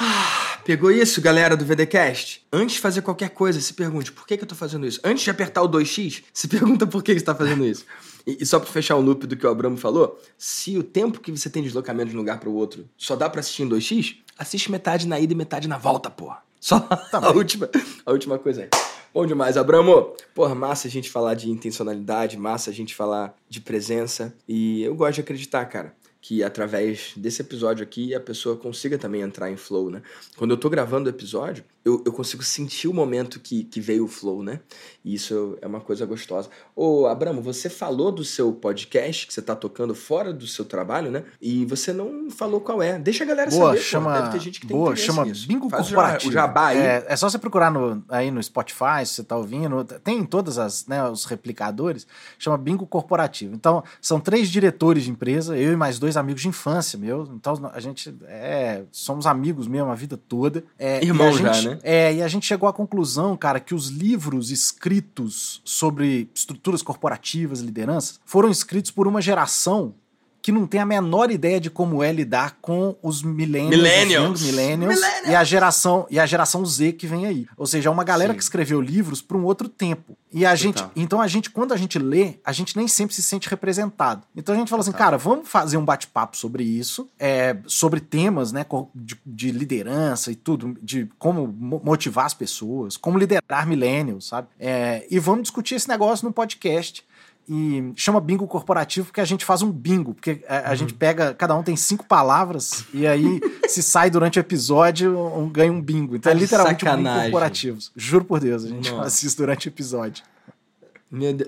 Ah, pegou isso, galera do VDcast? Antes de fazer qualquer coisa, se pergunte por que, que eu tô fazendo isso. Antes de apertar o 2x, se pergunta por que, que você tá fazendo isso. E só para fechar o loop do que o Abramo falou, se o tempo que você tem de deslocamento de um lugar para o outro só dá para assistir em 2x, assiste metade na ida e metade na volta, porra. Só tá a última, a última coisa aí. Bom demais, Abramo. Porra, massa a gente falar de intencionalidade, massa a gente falar de presença. E eu gosto de acreditar, cara, que através desse episódio aqui a pessoa consiga também entrar em flow, né? Quando eu tô gravando o episódio, eu, eu consigo sentir o momento que, que veio o flow, né? E isso é uma coisa gostosa. Ô, Abramo, você falou do seu podcast que você tá tocando fora do seu trabalho, né? E você não falou qual é. Deixa a galera boa, saber. Chama, pô, deve ter gente que tem boa, chama nisso. Bingo Faz Corporativo. O jabá aí. É, é só você procurar no, aí no Spotify, se você tá ouvindo. Tem todas as, né, os replicadores. Chama Bingo Corporativo. Então, são três diretores de empresa, eu e mais dois amigos de infância meus. Então, a gente é, somos amigos mesmo a vida toda. É, Irmão já, né? É, e a gente chegou à conclusão, cara, que os livros escritos sobre estruturas corporativas, lideranças, foram escritos por uma geração que não tem a menor ideia de como é lidar com os millennials, millennials. Os millennials, millennials, e a geração e a geração Z que vem aí. Ou seja, é uma galera Sim. que escreveu livros para um outro tempo. E a Total. gente, então a gente quando a gente lê, a gente nem sempre se sente representado. Então a gente fala assim, Total. assim, cara, vamos fazer um bate-papo sobre isso, é, sobre temas, né, de, de, liderança e tudo, de como motivar as pessoas, como liderar millennials, sabe? É, e vamos discutir esse negócio no podcast e chama bingo corporativo porque a gente faz um bingo, porque a, a uhum. gente pega, cada um tem cinco palavras e aí se sai durante o episódio, um, ganha um bingo. Então é literalmente Sacanagem. um bingo corporativo. Juro por Deus, a gente Nossa. faz isso durante o episódio.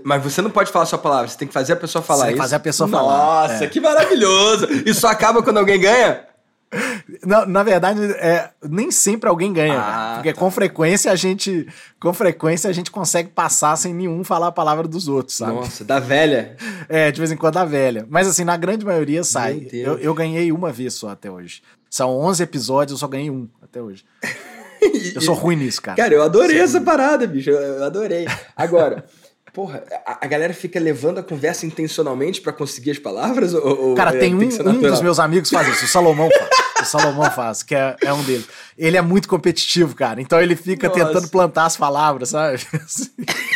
Mas você não pode falar sua palavra, você tem que fazer a pessoa falar você isso. fazer a pessoa Nossa, falar. Nossa, é. que maravilhoso! Isso acaba quando alguém ganha? Na, na verdade, é, nem sempre alguém ganha, ah, porque tá. com frequência a gente, com frequência a gente consegue passar sem nenhum falar a palavra dos outros, sabe? Nossa, da velha. É, de vez em quando da velha. Mas assim, na grande maioria sai. Eu, eu ganhei uma vez só até hoje. São 11 episódios, eu só ganhei um até hoje. eu sou ruim nisso, cara. Cara, eu adorei essa parada, bicho. Eu adorei. Agora, Porra, a, a, galera fica levando a conversa intencionalmente para conseguir as palavras? Ou, Cara, tem, um, tem um dos meus amigos faz isso, o Salomão faz. o Salomão faz, que é, é um deles. Ele é muito competitivo, cara. Então ele fica Nossa. tentando plantar as palavras, sabe?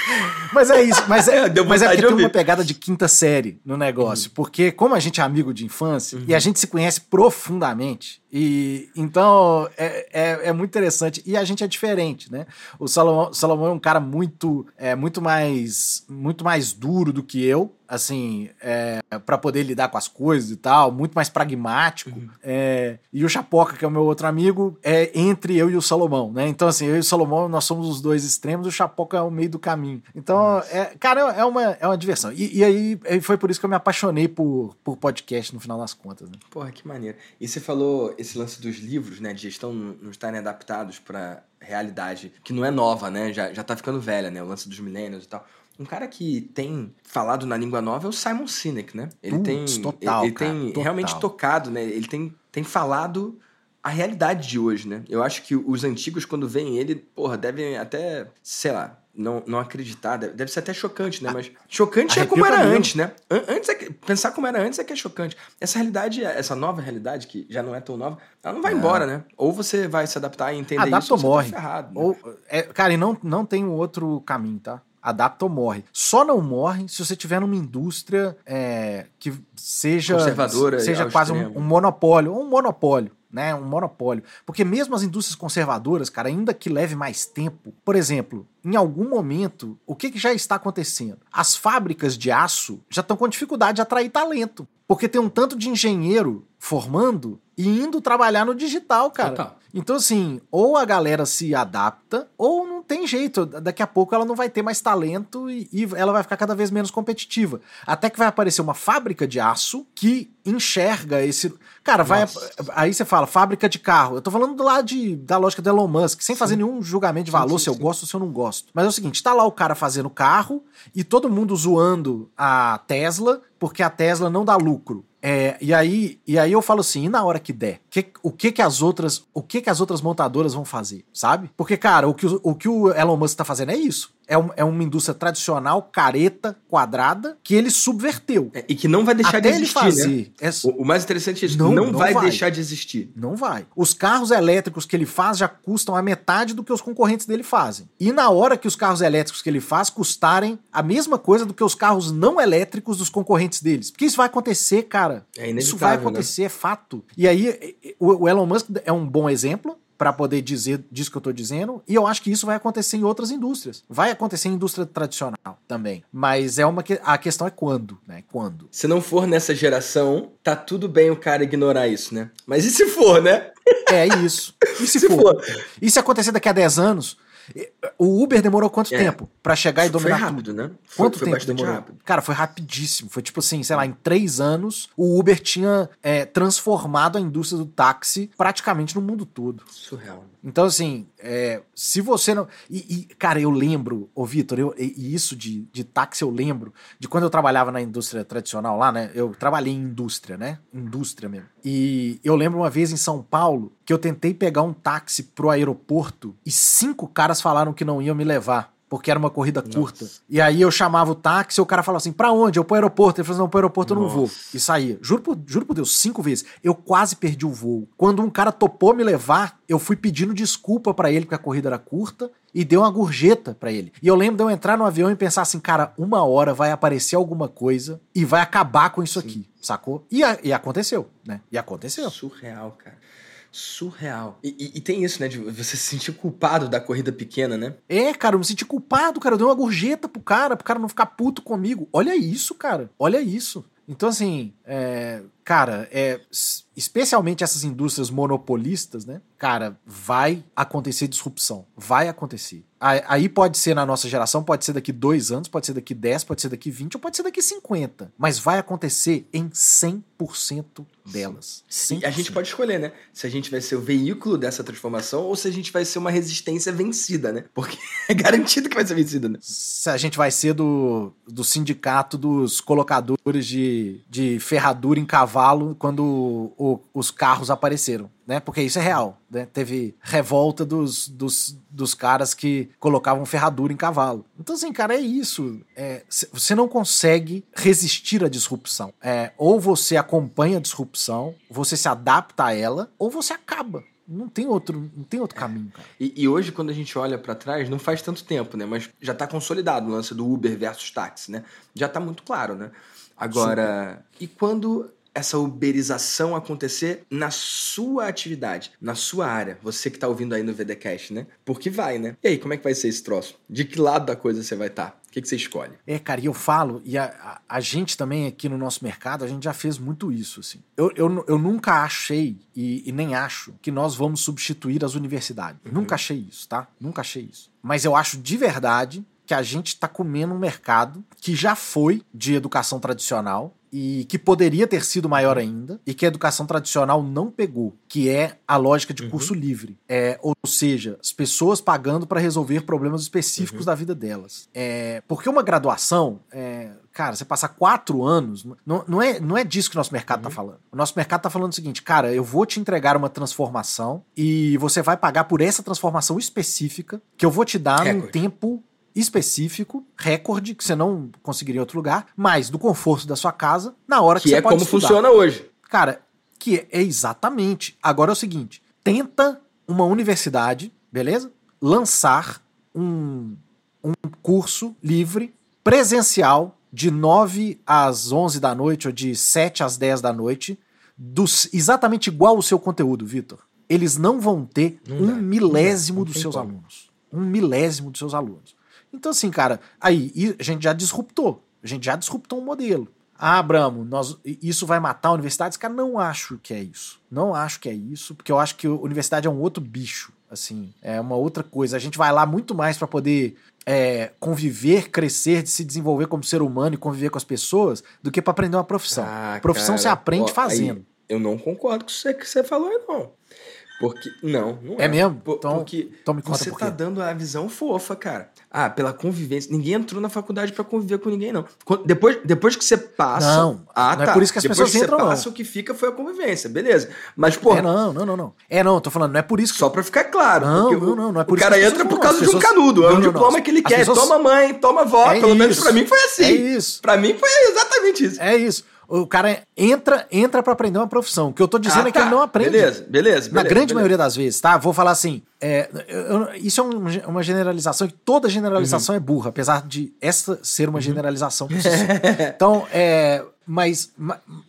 mas é isso. Mas é, mas é porque tem uma pegada de quinta série no negócio. Uhum. Porque, como a gente é amigo de infância uhum. e a gente se conhece profundamente, e então é, é, é, muito interessante. E a gente é diferente, né? O Salomão, Salomão é um cara muito, é, muito, mais, muito mais duro do que eu assim, é, para poder lidar com as coisas e tal, muito mais pragmático. Uhum. É, e o Chapoca, que é o meu outro amigo, é entre eu e o Salomão, né? Então, assim, eu e o Salomão, nós somos os dois extremos, o Chapoca é o meio do caminho. Então, é, cara, é uma, é uma diversão. E, e, aí foi por isso que eu me apaixonei por, por podcast no final das contas. Né? Porra, que maneiro. E você falou esse lance dos livros, né, de gestão não estarem adaptados para realidade que não é nova, né? Já, já tá ficando velha, né? O lance dos milênios e tal. Um cara que tem falado na língua nova é o Simon Sinek, né? Ele tem, total, ele, ele cara, tem total. realmente tocado, né? Ele tem, tem falado a realidade de hoje, né? Eu acho que os antigos, quando veem ele, porra, devem até, sei lá, não, não acreditar. Deve, deve ser até chocante, né? Mas chocante é como era antes, né? Antes é que, pensar como era antes é que é chocante. Essa realidade, essa nova realidade, que já não é tão nova, ela não vai é. embora, né? Ou você vai se adaptar e entender Adapta isso, ou morre. Tá ferrado, né? ou, é, cara, e não, não tem um outro caminho, tá? adapta ou morre. Só não morre se você tiver numa indústria é, que seja conservadora, seja quase um, um, monopólio, ou um monopólio. Né, um monopólio. Porque mesmo as indústrias conservadoras, cara, ainda que leve mais tempo, por exemplo, em algum momento, o que, que já está acontecendo? As fábricas de aço já estão com dificuldade de atrair talento. Porque tem um tanto de engenheiro formando e indo trabalhar no digital, cara. Total. Então, assim, ou a galera se adapta, ou não tem jeito. Daqui a pouco ela não vai ter mais talento e, e, ela vai ficar cada vez menos competitiva. Até que vai aparecer uma fábrica de aço que enxerga esse. Cara, vai. Aí você fala, fábrica de carro. Eu tô falando do lado de, da lógica do Elon Musk, sem sim. fazer nenhum julgamento de valor, sim, sim, se eu gosto ou se eu não gosto. Mas é o seguinte: tá lá o cara fazendo carro e todo mundo zoando a Tesla, porque a Tesla não dá lucro. É, e aí, e aí eu falo assim, e na hora que der, que, o que que as outras, o que que as outras montadoras vão fazer, sabe? Porque cara, o que o, o que o Elon Musk tá fazendo é isso é, um, é uma indústria tradicional, careta, quadrada, que ele subverteu. É, e que não vai deixar Até de existir. Ele fazer né? o, o, mais interessante é isso: não, não, não vai, vai, deixar de existir. Não vai. Os carros elétricos que ele faz já custam a metade do que os concorrentes dele fazem. E na hora que os carros elétricos que ele faz custarem a mesma coisa do que os carros não elétricos dos concorrentes deles. Porque isso vai acontecer, cara. É isso vai né? acontecer, né? é fato. E aí, o Elon Musk é um bom exemplo para poder dizer disso que eu estou dizendo, e eu acho que isso vai acontecer em outras indústrias. Vai acontecer em indústria tradicional também. Mas é uma que a questão é quando, né? Quando? Se não for nessa geração, tá tudo bem o cara ignorar isso, né? Mas e se for, né? É isso. E se, se for? for? E se acontecer daqui a 10 anos, o Uber demorou quanto é. tempo para chegar e dominar foi rápido, tudo? né? Quanto foi, tempo foi demorou? Rápido. Cara, foi rapidíssimo. Foi tipo assim, sei lá, em três anos, o Uber tinha é, transformado a indústria do táxi praticamente no mundo todo. Surreal. Então, assim, é, se você não. E, e, cara, eu lembro, ô Vitor, eu, e isso de, de táxi eu lembro de quando eu trabalhava na indústria tradicional lá, né? Eu trabalhei em indústria, né? Indústria mesmo. E eu lembro uma vez em São Paulo que eu tentei pegar um táxi pro aeroporto e cinco caras falaram que não iam me levar porque era uma corrida curta. E aí eu chamava o táxi e o cara falava assim: pra onde? Eu pro aeroporto. Ele falou: não, pro aeroporto eu não vou. E saía. Juro por, juro por Deus, cinco vezes. Eu quase perdi o voo. Quando um cara topou me levar, eu fui pedindo desculpa para ele porque a corrida era curta e deu uma gorjeta para ele. E eu lembro de eu entrar no avião e pensar assim, cara, uma hora vai aparecer alguma coisa e vai acabar com isso Sim. aqui, sacou? E, a, e aconteceu, né? E aconteceu. Surreal, cara surreal. E, e, e, tem isso, né? De você se sentir culpado da corrida pequena, né? É, cara, eu me senti culpado, cara. Eu dei uma gorjeta pro cara, pro cara não ficar puto comigo. Olha isso, cara. Olha isso. Então, assim, é, cara, é, especialmente essas indústrias monopolistas, né? Cara, vai acontecer disrupção. Vai acontecer. Aí pode ser na nossa geração, pode ser daqui dois anos, pode ser daqui 10, pode ser daqui 20, ou pode ser daqui 50. Mas vai acontecer em 100% delas. 100%. E a gente pode escolher, né? Se a gente vai ser o veículo dessa transformação ou se a gente vai ser uma resistência vencida, né? Porque é garantido que vai ser vencida, né? Se a gente vai ser do, do sindicato dos colocadores de, de ferradura em cavalo quando o, os carros apareceram né? Porque isso é real, né? Teve revolta dos, dos, dos caras que colocavam ferradura em cavalo. Então, assim, cara, é isso. É, você não consegue resistir à disrupção. É, ou você acompanha a disrupção, você se adapta a ela, ou você acaba. Não tem outro, não tem outro caminho, cara. E, e hoje, quando a gente olha para trás, não faz tanto tempo, né? Mas já tá consolidado o lance do Uber versus táxi, né? Já tá muito claro, né? Agora, e quando essa uberização acontecer na sua atividade, na sua área. Você que tá ouvindo aí no VDcast, né? Porque vai, né? E aí, como é que vai ser esse troço? De que lado da coisa você vai estar? Tá? O que, que você escolhe? É, cara, e eu falo, e a, a, a, gente também aqui no nosso mercado, a gente já fez muito isso, assim. Eu, eu, eu nunca achei, e, e nem acho, que nós vamos substituir as universidades. Uhum. Nunca achei isso, tá? Nunca achei isso. Mas eu acho de verdade que a gente está comendo um mercado que já foi de educação tradicional e que poderia ter sido maior ainda e que a educação tradicional não pegou, que é a lógica de uhum. curso livre. É, ou seja, as pessoas pagando para resolver problemas específicos uhum. da vida delas. É, porque uma graduação, é, cara, você passar quatro anos, não, não, é, não é disso que o nosso mercado está uhum. falando. O nosso mercado está falando o seguinte, cara, eu vou te entregar uma transformação e você vai pagar por essa transformação específica que eu vou te dar Recorde. num tempo específico, recorde, que você não conseguiria em outro lugar, mas do conforto da sua casa, na hora que, que você é pode como funciona hoje. Cara, que é exatamente. Agora é o seguinte: tenta uma universidade, beleza? Lançar um, um curso livre, presencial, de 9 às 11 da noite ou de 7 às 10 da noite, dos, exatamente igual o seu conteúdo, Vitor. Eles não vão ter não um dá, milésimo dá, dos seus como. alunos. Um milésimo dos seus alunos. Então, assim, cara, aí a gente já disruptou. A gente já disruptou um modelo. Ah, Abramo, nós, isso vai matar a universidade? Cara, não acho que é isso. Não acho que é isso, porque eu acho que a universidade é um outro bicho. Assim, é uma outra coisa. A gente vai lá muito mais para poder é, conviver, crescer, se desenvolver como ser humano e conviver com as pessoas, do que para aprender uma profissão. Ah, profissão cara, você aprende ó, fazendo. Eu não concordo com o que você falou, não. Porque. Não, não é. É mesmo? Por, então, porque então me conta você por tá dando a visão fofa, cara. Ah, pela convivência. Ninguém entrou na faculdade para conviver com ninguém, não. Depois, depois que você passa. Não, ah, não é tá. é por isso que as depois pessoas que entram, você passa, não. o que fica foi a convivência, beleza. Mas, pô. É, não, não, não, não. É, não, tô falando, não é por isso que. Só pra ficar claro. Não, não, não, não é por o isso cara entra por causa pessoas... de um canudo. É um diploma que ele quer. Pessoas... Toma mãe, toma avó. É Pelo isso. menos pra mim foi assim. É isso. Pra mim foi exatamente isso. É isso. O cara entra entra para aprender uma profissão. O que eu tô dizendo ah, é que tá. ele não aprende. Beleza, beleza. Na beleza, grande beleza. maioria das vezes, tá? Vou falar assim. É, eu, isso é um, uma generalização, que toda generalização uhum. é burra, apesar de essa ser uma uhum. generalização. então, é. Mas,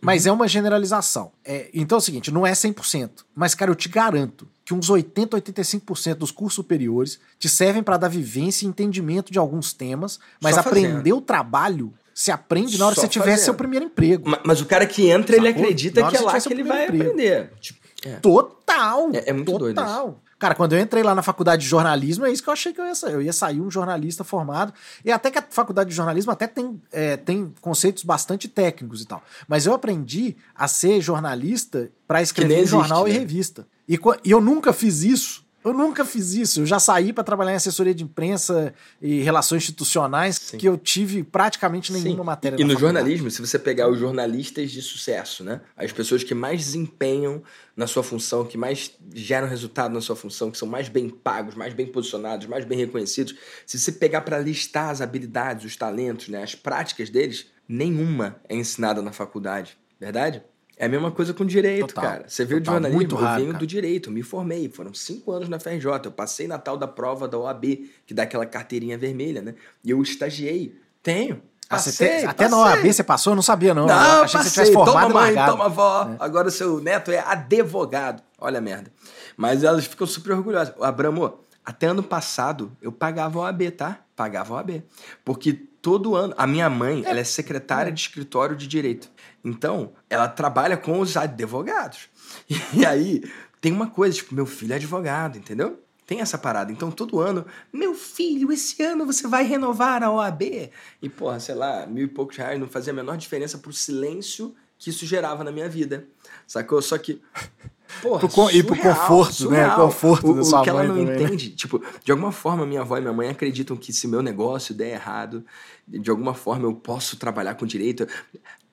mas uhum. é uma generalização. É, então é o seguinte, não é 100%. Mas, cara, eu te garanto que uns 80, 85% dos cursos superiores te servem para dar vivência e entendimento de alguns temas, mas aprender o trabalho se aprende na hora Só que você tiver seu primeiro emprego. Mas, mas, o cara que entra, Sacou? ele acredita que é lá que ele vai emprego. aprender. Tipo, é. Total! É, é muito total. doido isso. Cara, quando eu entrei lá na faculdade de jornalismo, é isso que eu achei que eu ia sair. Eu ia sair um jornalista formado. E até que a faculdade de jornalismo até tem, é, tem conceitos bastante técnicos e tal. Mas eu aprendi a ser jornalista para escrever existe, jornal né? e revista. E, e eu nunca fiz isso Eu nunca fiz isso. Eu já saí para trabalhar em assessoria de imprensa e relações institucionais Sim. que eu tive praticamente nenhuma Sim. matéria. E no faculdade. jornalismo, se você pegar os jornalistas de sucesso, né? As pessoas que mais desempenham na sua função, que mais geram resultado na sua função, que são mais bem pagos, mais bem posicionados, mais bem reconhecidos, se você pegar para listar as habilidades, os talentos, né, as práticas deles, nenhuma é ensinada na faculdade, verdade? É a mesma coisa com direito, Total. cara. Você veio de jornalismo, muito raro, eu venho cara. do direito, me formei. Foram cinco anos na FRJ. Eu passei na tal da prova da OAB, que dá aquela carteirinha vermelha, né? E eu estagiei. Tenho. Passei, ah, tem, até na OAB você passou? Eu não sabia, não. Não, eu achei passei. que você formado toma mãe, toma avó. É. Agora seu neto é advogado. Olha a merda. Mas elas ficam super orgulhosas. Abramo, até ano passado eu pagava OAB, tá? Pagava OAB. Porque todo ano... A minha mãe, é. ela é secretária é. de escritório de direito. Então, ela trabalha com os advogados. E aí, tem uma coisa, tipo, meu filho é advogado, entendeu? Tem essa parada. Então, todo ano, meu filho, esse ano você vai renovar a OAB. E, porra, sei lá, mil e poucos reais não fazia a menor diferença pro silêncio que isso gerava na minha vida. Sacou? Só que. Porra, pro, e pro conforto, surreal. né? Conforto o, da sua o que ela não também, né? entende, né? tipo, de alguma forma minha avó e minha mãe acreditam que se meu negócio der errado, de alguma forma eu posso trabalhar com direito.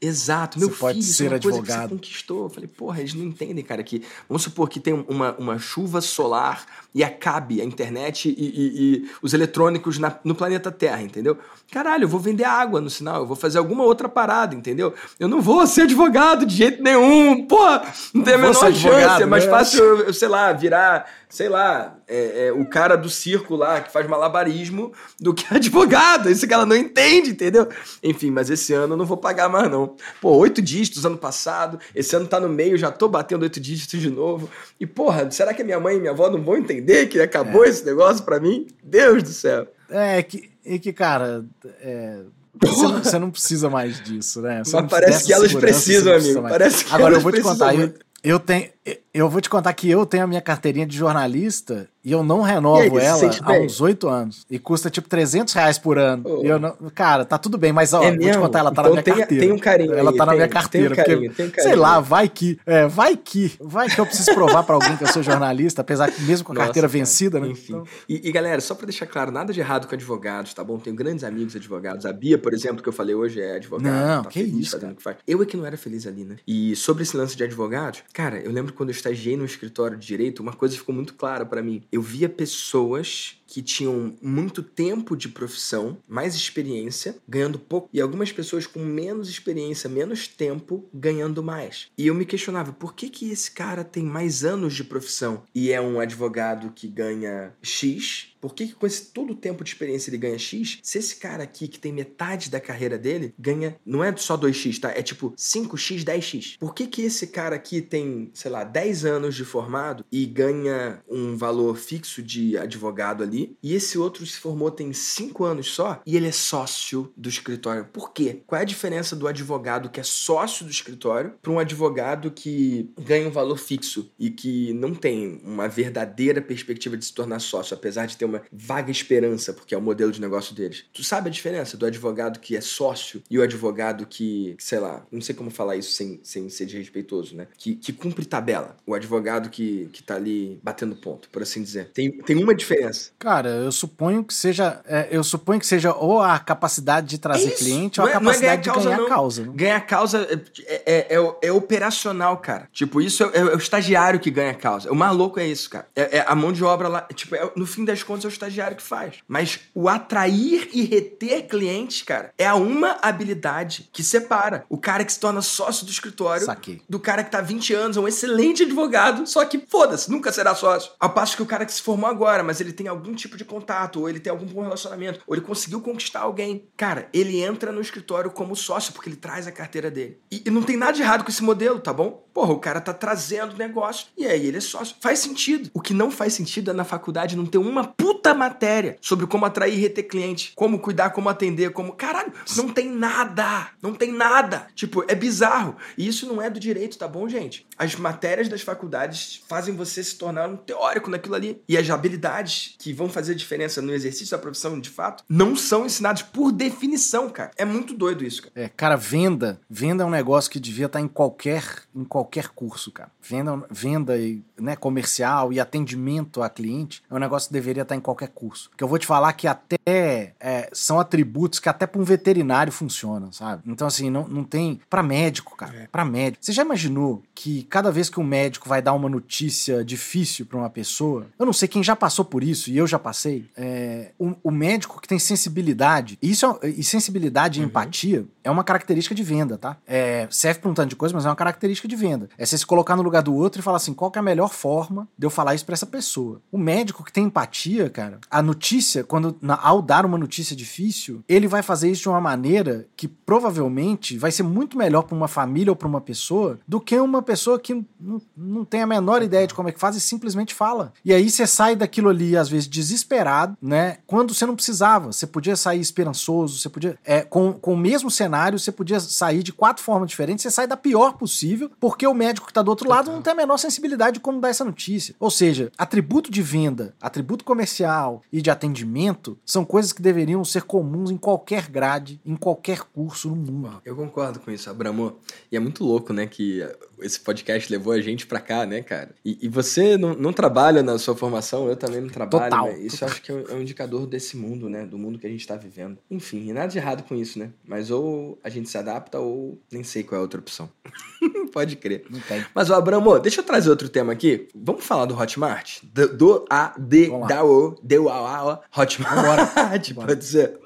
Exato, meu você filho, pode ser uma advogado. coisa que você conquistou. Eu falei, porra, eles não entendem, cara, que vamos supor que tem uma, uma chuva solar e acabe a internet e, e, e os eletrônicos na, no planeta Terra, entendeu? Caralho, eu vou vender água no sinal, eu vou fazer alguma outra parada, entendeu? Eu não vou ser advogado de jeito nenhum, porra, não tem a menor chance, é mais né? fácil eu, sei lá, virar sei lá, é, é, o cara do circo lá que faz malabarismo do que advogado. Isso que ela não entende, entendeu? Enfim, mas esse ano eu não vou pagar mais, não. Pô, oito dígitos ano passado, esse ano tá no meio, já tô batendo oito dígitos de novo. E, porra, será que a minha mãe e minha avó não vão entender que acabou é. esse negócio para mim? Deus do céu. É, que, é que cara. É... Você não, você não, precisa mais disso, né? Você Mas parece que elas precisam, amigo. Parece que Agora eu vou te contar. Eu, eu, tenho, eu vou te contar que eu tenho a minha carteirinha de jornalista e eu não renovo aí, ela há uns oito anos. E custa tipo 300 reais por ano. Oh. Eu não, cara, tá tudo bem, mas ó, é vou mesmo? te contar, ela tá então na minha tem, carteira. Tem um carinho. Ela aí, tá tem, na minha carteira. Um carinho, porque, um carinho. sei lá, vai que. É, vai que. Vai que eu preciso provar pra alguém que eu sou jornalista, apesar que mesmo com a Nossa, carteira cara, vencida, né? Enfim. Então... E, e, galera, só pra deixar claro, nada de errado com advogados, tá bom? Tenho grandes amigos advogados. A Bia, por exemplo, que eu falei hoje, é advogada. Não, tá que isso. O que. Eu é que não era feliz ali, né? E sobre esse lance de advogados, cara, eu lembro quando eu estagiei no escritório de direito, uma coisa ficou muito clara para mim. Eu via pessoas que tinham muito tempo de profissão, mais experiência, ganhando pouco, e algumas pessoas com menos experiência, menos tempo, ganhando mais. E eu me questionava, por que que esse cara tem mais anos de profissão e é um advogado que ganha X por que, que com esse todo o tempo de experiência ele ganha X? Se esse cara aqui, que tem metade da carreira dele, ganha. Não é só 2x, tá? É tipo 5x, 10x. Por que, que esse cara aqui tem, sei lá, 10 anos de formado e ganha um valor fixo de advogado ali? E esse outro se formou tem 5 anos só e ele é sócio do escritório. Por quê? Qual é a diferença do advogado que é sócio do escritório para um advogado que ganha um valor fixo e que não tem uma verdadeira perspectiva de se tornar sócio, apesar de ter uma uma vaga esperança, porque é o modelo de negócio deles. Tu sabe a diferença do advogado que é sócio e o advogado que, sei lá, não sei como falar isso sem, sem ser desrespeitoso, né? Que, que cumpre tabela. O advogado que, que tá ali batendo ponto, por assim dizer. Tem, tem uma diferença. Cara, eu suponho que seja. É, eu suponho que seja ou a capacidade de trazer é cliente ou a é, capacidade é ganhar de ganhar causa. Né? Ganhar causa é, é, é, operacional, cara. Tipo, isso é, o estagiário que ganha causa. O maluco é isso, cara. É, a mão de obra lá. Tipo, no fim das contas, é o estagiário que faz. Mas o atrair e reter clientes, cara, é a uma habilidade que separa o cara que se torna sócio do escritório Saquei. do cara que tá há 20 anos, é um excelente advogado, só que foda-se, nunca será sócio. Ao passo que o cara que se formou agora, mas ele tem algum tipo de contato, ou ele tem algum bom relacionamento, ou ele conseguiu conquistar alguém. Cara, ele entra no escritório como sócio, porque ele traz a carteira dele. E, e não tem nada de errado com esse modelo, tá bom? Porra, o cara tá trazendo negócio, e aí ele é sócio. Faz sentido. O que não faz sentido é na faculdade não ter uma puta matéria sobre como atrair e reter cliente, como cuidar, como atender, como. Caralho, não tem nada! Não tem nada! Tipo, é bizarro. E isso não é do direito, tá bom, gente? As matérias das faculdades fazem você se tornar um teórico naquilo ali. E as habilidades que vão fazer diferença no exercício da profissão, de fato, não são ensinadas por definição, cara. É muito doido isso, cara. É, cara, venda. Venda é um negócio que devia estar em qualquer, em qualquer curso, cara. Venda, venda e, né, comercial e atendimento a cliente é um negócio que deveria estar em qualquer curso. Porque eu vou te falar que até é, são atributos que até para um veterinário funcionam, sabe? Então, assim, não, não tem. para médico, cara. É. para médico. Você já imaginou que cada vez que um médico vai dar uma notícia difícil para uma pessoa, eu não sei quem já passou por isso, e eu já passei, é, o, o médico que tem sensibilidade, e, isso é, e sensibilidade e uhum. empatia é uma característica de venda, tá? É, serve pra um tanto de coisa, mas é uma característica de venda. É você se colocar no lugar do outro e falar assim, qual é a melhor forma de eu falar isso pra essa pessoa? O médico que tem empatia, cara, a notícia, quando na, ao dar uma notícia difícil, ele vai fazer isso de uma maneira que provavelmente vai ser muito melhor para uma família ou para uma pessoa do que uma pessoa que não, não tem a menor ideia de como é que faz e simplesmente fala. E aí você sai daquilo ali, às vezes, desesperado, né? Quando você não precisava. Você podia sair esperançoso, você podia. É, com, com o mesmo cenário, você podia sair de quatro formas diferentes, você sai da pior possível, porque o médico que está do outro lado não tem a menor sensibilidade de como dar essa notícia. Ou seja, atributo de venda, atributo comercial e de atendimento são coisas que deveriam ser comuns em qualquer grade, em qualquer curso no mundo. Eu concordo com isso, Abramo. E é muito louco, né, que esse podcast levou a gente pra cá, né, cara? E, e você não, não, trabalha na sua formação, eu também não trabalho. Total, né? Isso acho que é um, é indicador desse mundo, né? Do mundo que a gente tá vivendo. Enfim, nada de errado com isso, né? Mas ou a gente se adapta ou nem sei qual é a outra opção. Pode crer. Mas, o Abramo, deixa eu trazer outro tema aqui. Vamos falar do Hotmart? Do, do A, D, da, O, D, A, A, Hotmart. Pode ser.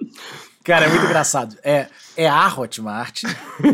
Cara, é muito engraçado. É, é a Hotmart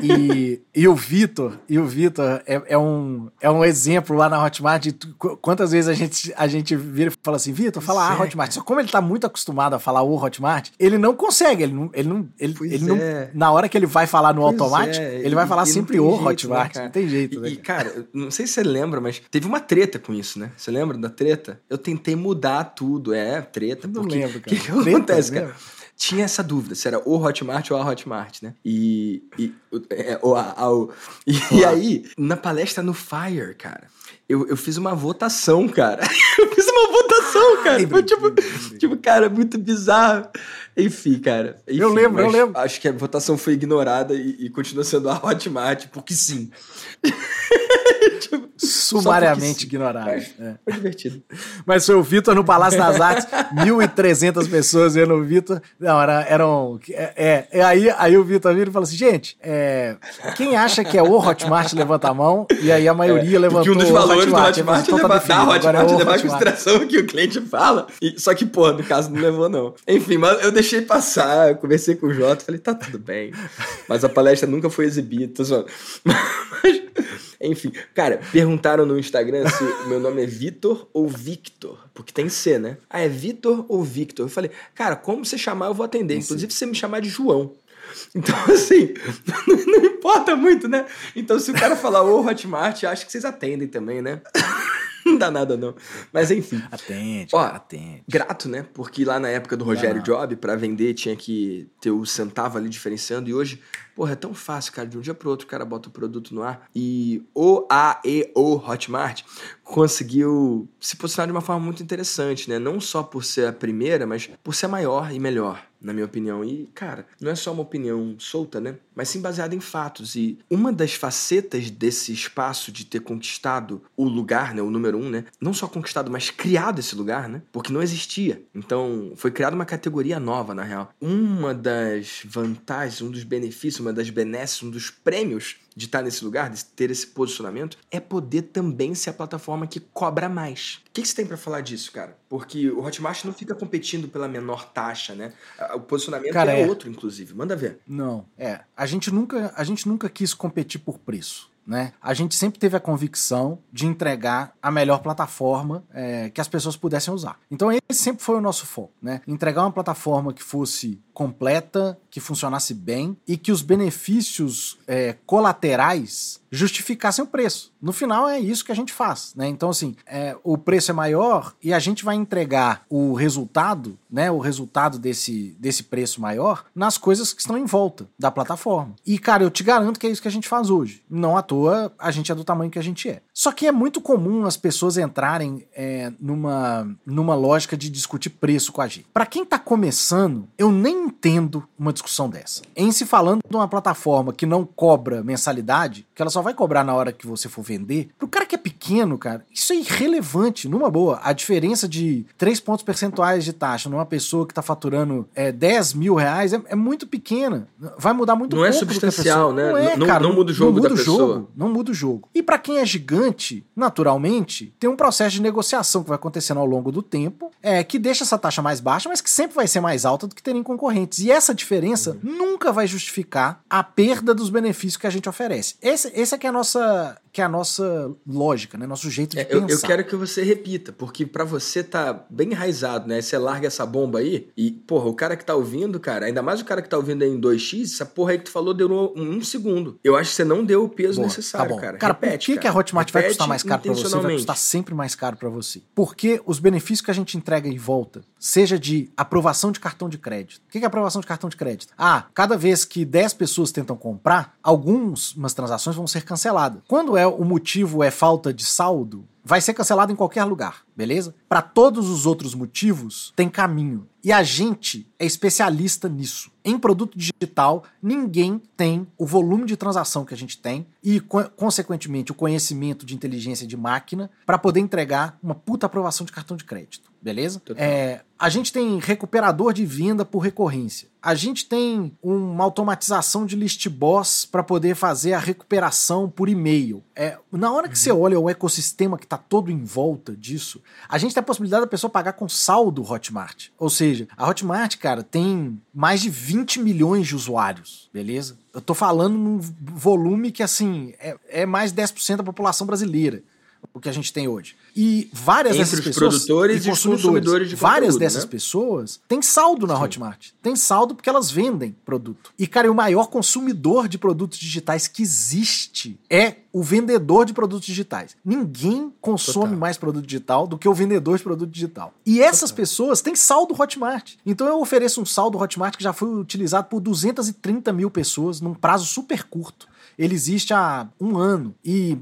e, e o Vitor, e o Vitor é, é, um, é um exemplo lá na Hotmart de quantas vezes a gente, a gente vira e fala assim, Vitor, fala a Hotmart. Só como ele tá muito acostumado a falar o Hotmart, ele não consegue, ele não, ele não, ele, ele não é. na hora que ele vai falar no pois automático, é. ele vai falar sempre o jeito, Hotmart, né, não tem jeito. Né, e, cara, não sei se você lembra, mas teve uma treta com isso, né? Você lembra da treta? Eu tentei mudar tudo, é, treta. Não porque, lembro, cara. O que, que acontece, cara? Tinha essa dúvida se era o Hotmart ou a Hotmart, né? E, e, é, ou a, a, o, e, e aí, na palestra no Fire, cara, eu, eu fiz uma votação, cara. eu fiz uma votação, cara. Foi tipo, tipo, cara, muito bizarro. Enfim, cara. Enfim, eu lembro, eu lembro. Acho que a votação foi ignorada e, e continua sendo a Hotmart, porque sim. tipo, Sumariamente ignorado. É, é. Foi divertido. Mas foi o Vitor no Palácio das Artes, 1.300 pessoas vendo o Vitor. Não, era, eram. É, é, aí, aí o Vitor vira e fala assim: gente, é, quem acha que é o Hotmart, levanta a mão. E aí a maioria é, levantou. um dos valores Hotmart, do Hotmart então tá levar, da Hotmart é levar em consideração que o cliente fala. E, só que, pô, no caso não levou, não. Enfim, mas eu deixei passar, eu conversei com o Jota, falei, tá tudo bem. Mas a palestra nunca foi exibida, tô zoando. Mas, enfim, cara, perguntaram no Instagram se meu nome é Vitor ou Victor. Porque tem C, né? Ah, é Vitor ou Victor? Eu falei, cara, como você chamar, eu vou atender. Inclusive, se você me chamar de João. Então, assim, não, importa muito, né? Então, se o cara falar ô Hotmart, acho que vocês atendem também, né? não dá nada, não. Mas enfim. Atende, Ó, atende. Grato, né? Porque lá na época do Rogério Job, para vender, tinha que ter o centavo ali diferenciando. E hoje, porra, é tão fácil, cara. De um dia pro outro, o cara bota o produto no ar. E o A, E, O Hotmart conseguiu se posicionar de uma forma muito interessante, né? Não só por ser a primeira, mas por ser maior e melhor na minha opinião. E, cara, não é só uma opinião solta, né? Mas sim baseada em fatos. E uma das facetas desse espaço de ter conquistado o lugar, né? O número um, né? Não só conquistado, mas criado esse lugar, né? Porque não existia. Então, foi criada uma categoria nova, na real. Uma das vantagens, um dos benefícios, uma das benesses, um dos prêmios de estar nesse lugar, de ter esse posicionamento, é poder também ser a plataforma que cobra mais. O que, que você tem para falar disso, cara? Porque o Hotmart não fica competindo pela menor taxa, né? O posicionamento cara, é, é outro, inclusive. Manda ver. Não, é. A gente nunca, a gente nunca quis competir por preço. né? A gente sempre teve a convicção de entregar a melhor plataforma é, que as pessoas pudessem usar. Então esse sempre foi o nosso foco, né? Entregar uma plataforma que fosse completa, que funcionasse bem e que os benefícios é, colaterais justificassem o preço. No final é isso que a gente faz, né? Então assim, é, o preço é maior e a gente vai entregar o resultado, né? O resultado desse, desse preço maior nas coisas que estão em volta da plataforma. E cara, eu te garanto que é isso que a gente faz hoje. Não à toa a gente é do tamanho que a gente é. Só que é muito comum as pessoas entrarem é, numa numa lógica de discutir preço com a gente. Para quem tá começando, eu nem entendo uma discussão dessa. Em se falando de uma plataforma que não cobra mensalidade, que ela só vai cobrar na hora que você for vender, pro cara que é pequeno, cara, isso é irrelevante, numa boa. A diferença de 3 pontos percentuais de taxa numa pessoa que tá faturando é, 10 mil reais é, é muito pequena. Vai mudar muito Não é substancial, né? Não, é, não, cara, não muda o jogo não muda da o pessoa. jogo, não muda o jogo. E para quem é gigante, naturalmente, tem um processo de negociação que vai acontecendo ao longo do tempo, é que deixa essa taxa mais baixa, mas que sempre vai ser mais alta do que terem concorrentes. E essa diferença Uhum. nunca vai justificar a perda dos benefícios que a gente oferece. Esse, esse é que é a nossa que é a nossa lógica, né? Nosso jeito de É, eu, pensar. eu quero que você repita, porque pra você tá bem enraizado, né? Você larga essa bomba aí e, porra, o cara que tá ouvindo, cara, ainda mais o cara que tá ouvindo aí em 2x, essa porra aí que tu falou durou um, um segundo. Eu acho que você não deu o peso Boa, necessário, tá bom. cara. Cara, Repete, por que, que a cara. Hotmart vai Repete custar mais caro pra você? Vai custar sempre mais caro pra você. Porque os benefícios que a gente entrega em volta, seja de aprovação de cartão de crédito. O que é aprovação de cartão de crédito? Ah, cada vez que 10 pessoas tentam comprar, algumas transações vão ser canceladas. Quando é o motivo é falta de saldo, vai ser cancelado em qualquer lugar, beleza? Para todos os outros motivos, tem caminho. E a gente é especialista nisso. Em produto digital, ninguém tem o volume de transação que a gente tem e, co- consequentemente, o conhecimento de inteligência de máquina para poder entregar uma puta aprovação de cartão de crédito, beleza? É, a gente tem recuperador de venda por recorrência. A gente tem uma automatização de list boss para poder fazer a recuperação por e-mail. É, na hora que você olha o ecossistema que está todo em volta disso, a gente tem a possibilidade da pessoa pagar com saldo Hotmart. Ou seja, a Hotmart, cara, tem mais de 20 milhões de usuários, beleza? Eu tô falando num volume que, assim, é, é mais de 10% da população brasileira o que a gente tem hoje. E várias Entre dessas os pessoas produtores e os consumidores de várias conteúdo, dessas né? pessoas têm saldo na Hotmart. Tem saldo porque elas vendem produto. E, cara, e o maior consumidor de produtos digitais que existe é o vendedor de produtos digitais. Ninguém consome Total. mais produto digital do que o vendedor de produto digital. E essas pessoas têm saldo Hotmart. Então eu ofereço um saldo Hotmart que já foi utilizado por 230 mil pessoas num prazo super curto. Ele existe há um ano e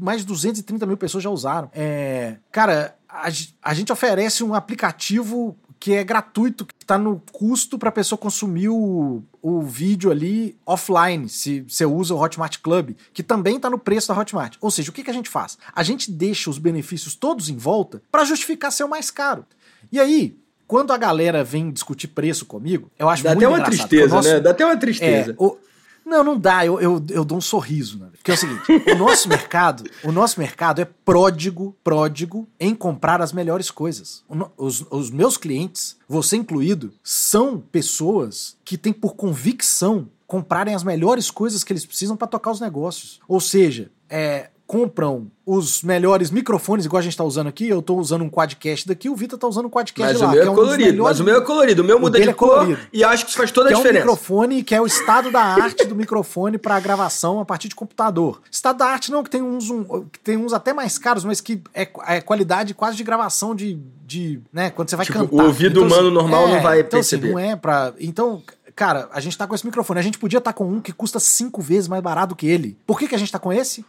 mais de 230 mil pessoas já usaram. É, cara, a, a gente oferece um aplicativo que é gratuito, que está no custo para a pessoa consumir o, o vídeo ali offline, se você usa o Hotmart Club, que também está no preço da Hotmart. Ou seja, o que, que a gente faz? A gente deixa os benefícios todos em volta para justificar ser o mais caro. E aí, quando a galera vem discutir preço comigo, eu acho Dá muito até uma engraçado, tristeza, nosso- né? Dá até uma tristeza. é, o- Não, não dá. Eu, eu, eu dou um sorriso, né? Porque é o seguinte: o nosso mercado, o nosso mercado é pródigo, pródigo em comprar as melhores coisas. Os, os meus clientes, você incluído, são pessoas que têm por convicção comprarem as melhores coisas que eles precisam para tocar os negócios. Ou seja, é, compram os melhores microfones, igual a gente tá usando aqui. Eu tô usando um quadcast daqui, o Vitor tá usando um quadcast Mas lá. o meu que é um colorido, melhores- mas o meu é colorido. O meu muda dele de é cor e acho que isso faz toda a que é um diferença. microfone que é o estado da arte do microfone para gravação a partir de computador. Estado da arte não, que tem uns, um- que tem uns até mais caros, mas que é, é qualidade quase de gravação de, de né, quando você vai Tipo, cantar. o ouvido humano normal não vai então, assim, perceber. não é para, então, cara, a gente tá com esse microfone, a gente podia estar com um que custa cinco vezes mais barato que ele. Por que que a gente tá com esse?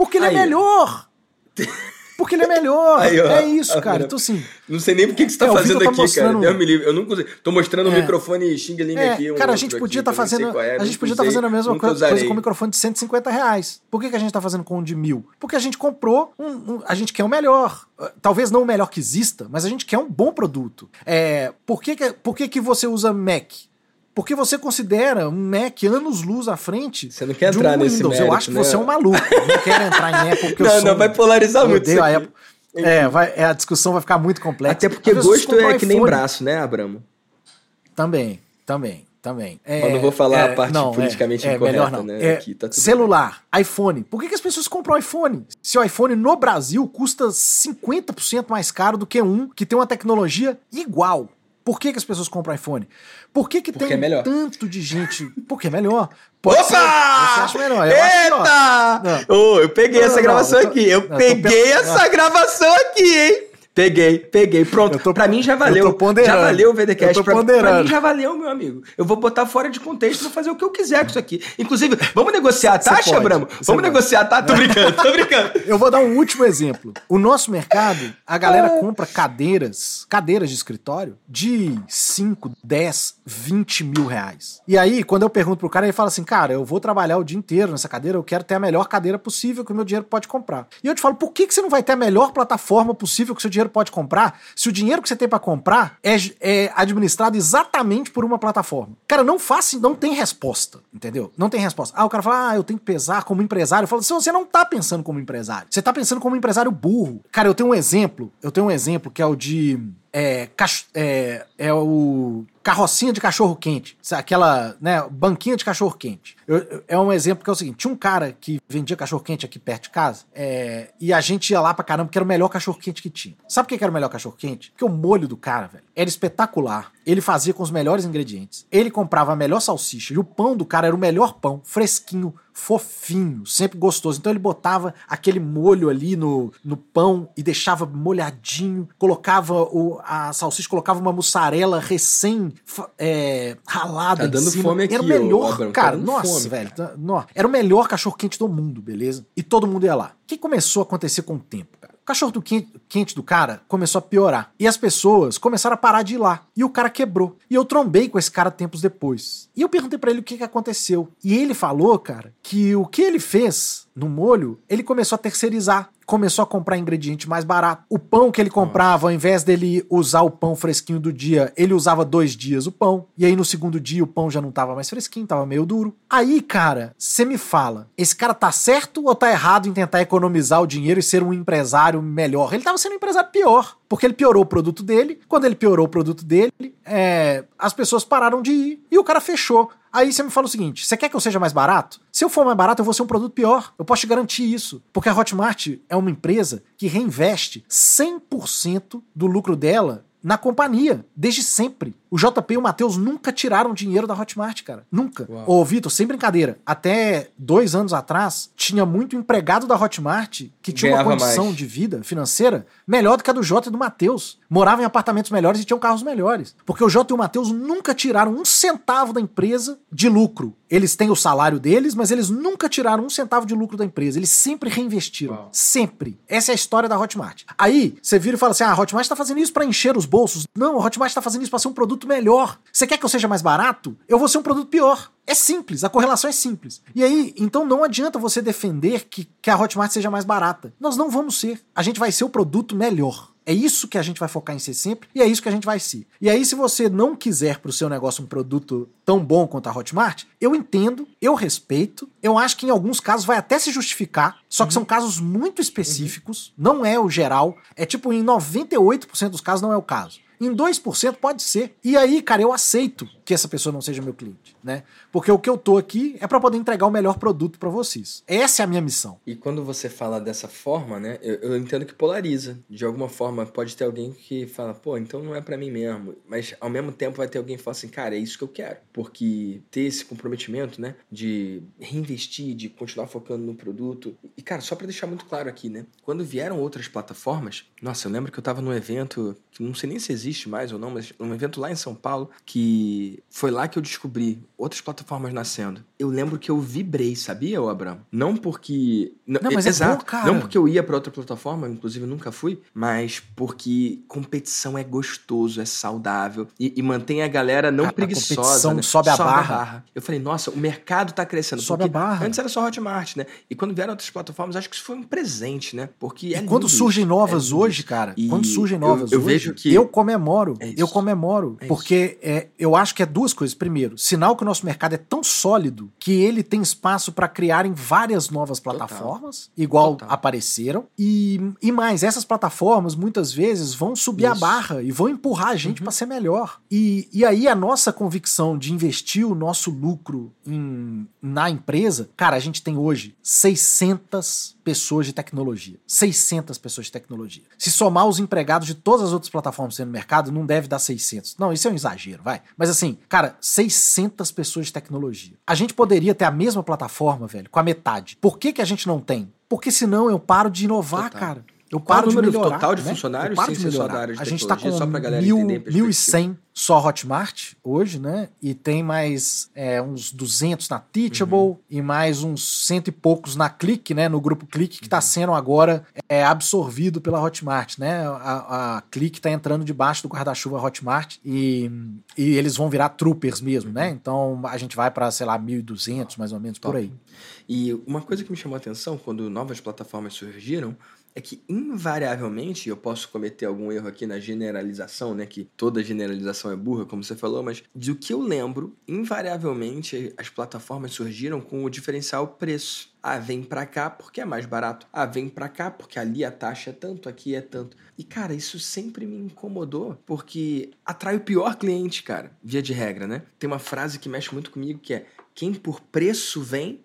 Porque ele Aí. é melhor. Porque ele é melhor. Aí, é isso, Ah, cara. Então, assim, Não sei nem por que você tá É, fazendo tá aqui, cara. mostrando- Deus me livre. Eu não consigo. Tô mostrando o É. microfone Xing Ling É, aqui. um cara, a outro gente aqui, podia estar eu sei fazendo, é, a gente podia estar usei, fazendo a mesma coisa, coisa com o microfone de 150 reais. Por que, que a gente tá fazendo com um de mil? Porque a gente comprou, um, um- a gente quer o melhor. Uh, Talvez não o melhor que exista, mas a gente quer um bom produto. É, por que, que, por que, que você usa Mac? Porque você considera um Mac anos-luz à frente Você não quer entrar um nesse Windows. Eu mérito, acho que né? você é um maluco. Eu não quero entrar em Apple porque eu Não, sou não, vai polarizar eu muito odeio a. Apple. É, vai, é, a discussão vai ficar muito complexa. Até porque gosto é que nem braço, né, Abramo? Também, também. também. É, eu não vou falar é, a parte não, politicamente é, incorreta, melhor não. né? É, Aqui, tá celular, bem. iPhone. Por que, que as pessoas compram iPhone? Se o iPhone no Brasil custa 50% mais caro do que um que tem uma tecnologia igual. Por que, que as pessoas compram iPhone? Por que, que tem é tanto de gente? Porque é melhor. Pode Opa! Ser, você acha melhor? Eu Eita! Oh, eu peguei não, essa gravação não, tô, aqui. Eu peguei essa gravação aqui, hein? Peguei, peguei. Pronto. Tô, pra mim já valeu. Já valeu o VDCast. Eu tô pra, pra, mim já valeu, meu amigo. Eu vou botar fora de contexto, vou fazer o que eu quiser com isso aqui. Inclusive, vamos negociar a taxa, Abramo? Vamos negociar, tá? Tô brincando, tô brincando. Eu vou dar um último exemplo. O nosso mercado, a galera ah. compra cadeiras, cadeiras de escritório de 5, 10, 20 mil reais. E aí, quando eu pergunto pro cara, ele fala assim, cara, eu vou trabalhar o dia inteiro nessa cadeira, eu quero ter a melhor cadeira possível que o meu dinheiro pode comprar. E eu te falo, por que, que você não vai ter a melhor plataforma possível que o seu dinheiro pode comprar se o dinheiro que você tem para comprar é, é, administrado exatamente por uma plataforma? Cara, não faça, não tem resposta, entendeu? Não tem resposta. Ah, o cara fala, ah, eu tenho que pesar como empresário. Eu falo, se você não tá pensando como empresário, você tá pensando como empresário burro. Cara, eu tenho um exemplo, eu tenho um exemplo que é o de é, é, é o carrocinha de cachorro quente, aquela, né, banquinha de cachorro quente. Eu, é um exemplo que é o seguinte: tinha um cara que vendia cachorro quente aqui perto de casa, é, e a gente ia lá pra caramba, porque era o melhor cachorro quente que tinha. Sabe por que era o melhor cachorro quente? Porque o molho do cara, velho, era espetacular. Ele fazia com os melhores ingredientes. Ele comprava a melhor salsicha e o pão do cara era o melhor pão, fresquinho, fofinho, sempre gostoso. Então ele botava aquele molho ali no, no pão e deixava molhadinho, colocava o, a salsicha, colocava uma mussarela recém é, ralada. Tá dando cima. fome aqui, Era o melhor, tá cara. Tá nossa, fome. velho. Tá, era o melhor cachorro quente do mundo, beleza? E todo mundo ia lá. O que começou a acontecer com o tempo, cara? O cachorro do quente, quente do cara começou a piorar. E as pessoas começaram a parar de ir lá. E o cara quebrou. E eu trombei com esse cara tempos depois. E eu perguntei para ele o que, que aconteceu. E ele falou, cara, que o que ele fez no molho, ele começou a terceirizar começou a comprar ingrediente mais barato. O pão que ele comprava, ao invés dele usar o pão fresquinho do dia, ele usava dois dias o pão. E aí no segundo dia o pão já não tava mais fresquinho, tava meio duro. Aí, cara, você me fala, esse cara tá certo ou tá errado em tentar economizar o dinheiro e ser um empresário melhor? Ele tava sendo um empresário pior, porque ele piorou o produto dele. Quando ele piorou o produto dele, é, as pessoas pararam de ir e o cara fechou. Aí você me fala o seguinte: você quer que eu seja mais barato? Se eu for mais barato, eu vou ser um produto pior. Eu posso te garantir isso. Porque a Hotmart é uma empresa que reinveste 100% do lucro dela na companhia, desde sempre. O JP e o Matheus nunca tiraram dinheiro da Hotmart, cara. Nunca. Uau. Ô, Vitor, sem brincadeira, até dois anos atrás, tinha muito empregado da Hotmart que tinha Ganhava uma condição mais. de vida financeira melhor do que a do Jota e do Matheus. Morava em apartamentos melhores e tinham carros melhores. Porque o Jota e o Matheus nunca tiraram um centavo da empresa de lucro. Eles têm o salário deles, mas eles nunca tiraram um centavo de lucro da empresa. Eles sempre reinvestiram. Uau. Sempre. Essa é a história da Hotmart. Aí, você vira e fala assim: ah, a Hotmart tá fazendo isso para encher os bolsos. Não, a Hotmart tá fazendo isso pra ser um produto melhor. Você quer que eu seja mais barato? Eu vou ser um produto pior. É simples, a correlação é simples. E aí, então não adianta você defender que, que a Hotmart seja mais barata. Nós não vamos ser. A gente vai ser o produto melhor. É isso que a gente vai focar em ser sempre e é isso que a gente vai ser. E aí, se você não quiser para o seu negócio um produto tão bom quanto a Hotmart, eu entendo, eu respeito, eu acho que em alguns casos vai até se justificar, só que uhum. são casos muito específicos, uhum. não é o geral, é tipo em 98% dos casos não é o caso. Em 2% pode ser. E aí, cara, eu aceito que essa pessoa não seja meu cliente, né? Porque o que eu tô aqui é para poder entregar o melhor produto para vocês. Essa é a minha missão. E quando você fala dessa forma, né? Eu, eu, entendo que polariza. De alguma forma, pode ter alguém que fala, pô, então não é para mim mesmo. Mas ao mesmo tempo vai ter alguém que fala assim, cara, é isso que eu quero. Porque ter esse comprometimento, né? De reinvestir, de continuar focando no produto. E, cara, só para deixar muito claro aqui, né? Quando vieram outras plataformas, nossa, eu lembro que eu tava num evento que não sei nem se existe existe mais ou não, mas um evento lá em São Paulo que foi lá que eu descobri outras plataformas nascendo. Eu lembro que eu vibrei, sabia, Abraham? Não porque. Não, mas é exato, é bom, cara. Não porque eu ia para outra plataforma, inclusive nunca fui, mas porque competição é gostoso, é saudável e, e mantém a galera não a, preguiçosa. A competição né? sobe, a, sobe barra. a barra. Eu falei, nossa, o mercado tá crescendo. Sobe a barra. Antes era só Hotmart, né? E quando vieram outras plataformas, acho que isso foi um presente, né? Porque é e quando surgem novas é hoje, cara, e quando surgem novas eu, eu hoje. vejo que. Eu comemoro. É eu comemoro. É porque é, eu acho que é duas coisas. Primeiro, sinal que o nosso mercado é tão sólido que ele tem espaço para criarem várias novas plataformas, Total. igual Total. apareceram. E, e mais, essas plataformas muitas vezes vão subir Isso. a barra e vão empurrar a gente uhum. para ser melhor. E, e aí a nossa convicção de investir o nosso lucro em, na empresa, cara, a gente tem hoje 600 pessoas de tecnologia. 600 pessoas de tecnologia. Se somar os empregados de todas as outras plataformas no mercado, não deve dar 600. Não, isso é um exagero, vai. Mas assim, cara, 600 pessoas de tecnologia. A gente poderia ter a mesma plataforma, velho, com a metade. Por que, que a gente não tem? Porque senão eu paro de inovar, Total. cara. Eu paro Qual o número melhorar, total de né? funcionários sem só da área de A gente está com só mil, 1.100 só Hotmart hoje, né? E tem mais é, uns 200 na Teachable uhum. e mais uns cento e poucos na Click, né? No grupo Click, que está uhum. sendo agora é, absorvido pela Hotmart, né? A, a Click está entrando debaixo do guarda-chuva Hotmart e, e eles vão virar troopers mesmo, né? Uhum. Então a gente vai para, sei lá, 1.200 mais ou menos, Top. por aí. E uma coisa que me chamou a atenção quando novas plataformas surgiram é que invariavelmente, eu posso cometer algum erro aqui na generalização, né, que toda generalização é burra, como você falou, mas do que eu lembro, invariavelmente as plataformas surgiram com o diferencial preço. Ah, vem pra cá porque é mais barato. Ah, vem pra cá porque ali a taxa é tanto, aqui é tanto. E cara, isso sempre me incomodou, porque atrai o pior cliente, cara, via de regra, né? Tem uma frase que mexe muito comigo que é: quem por preço vem,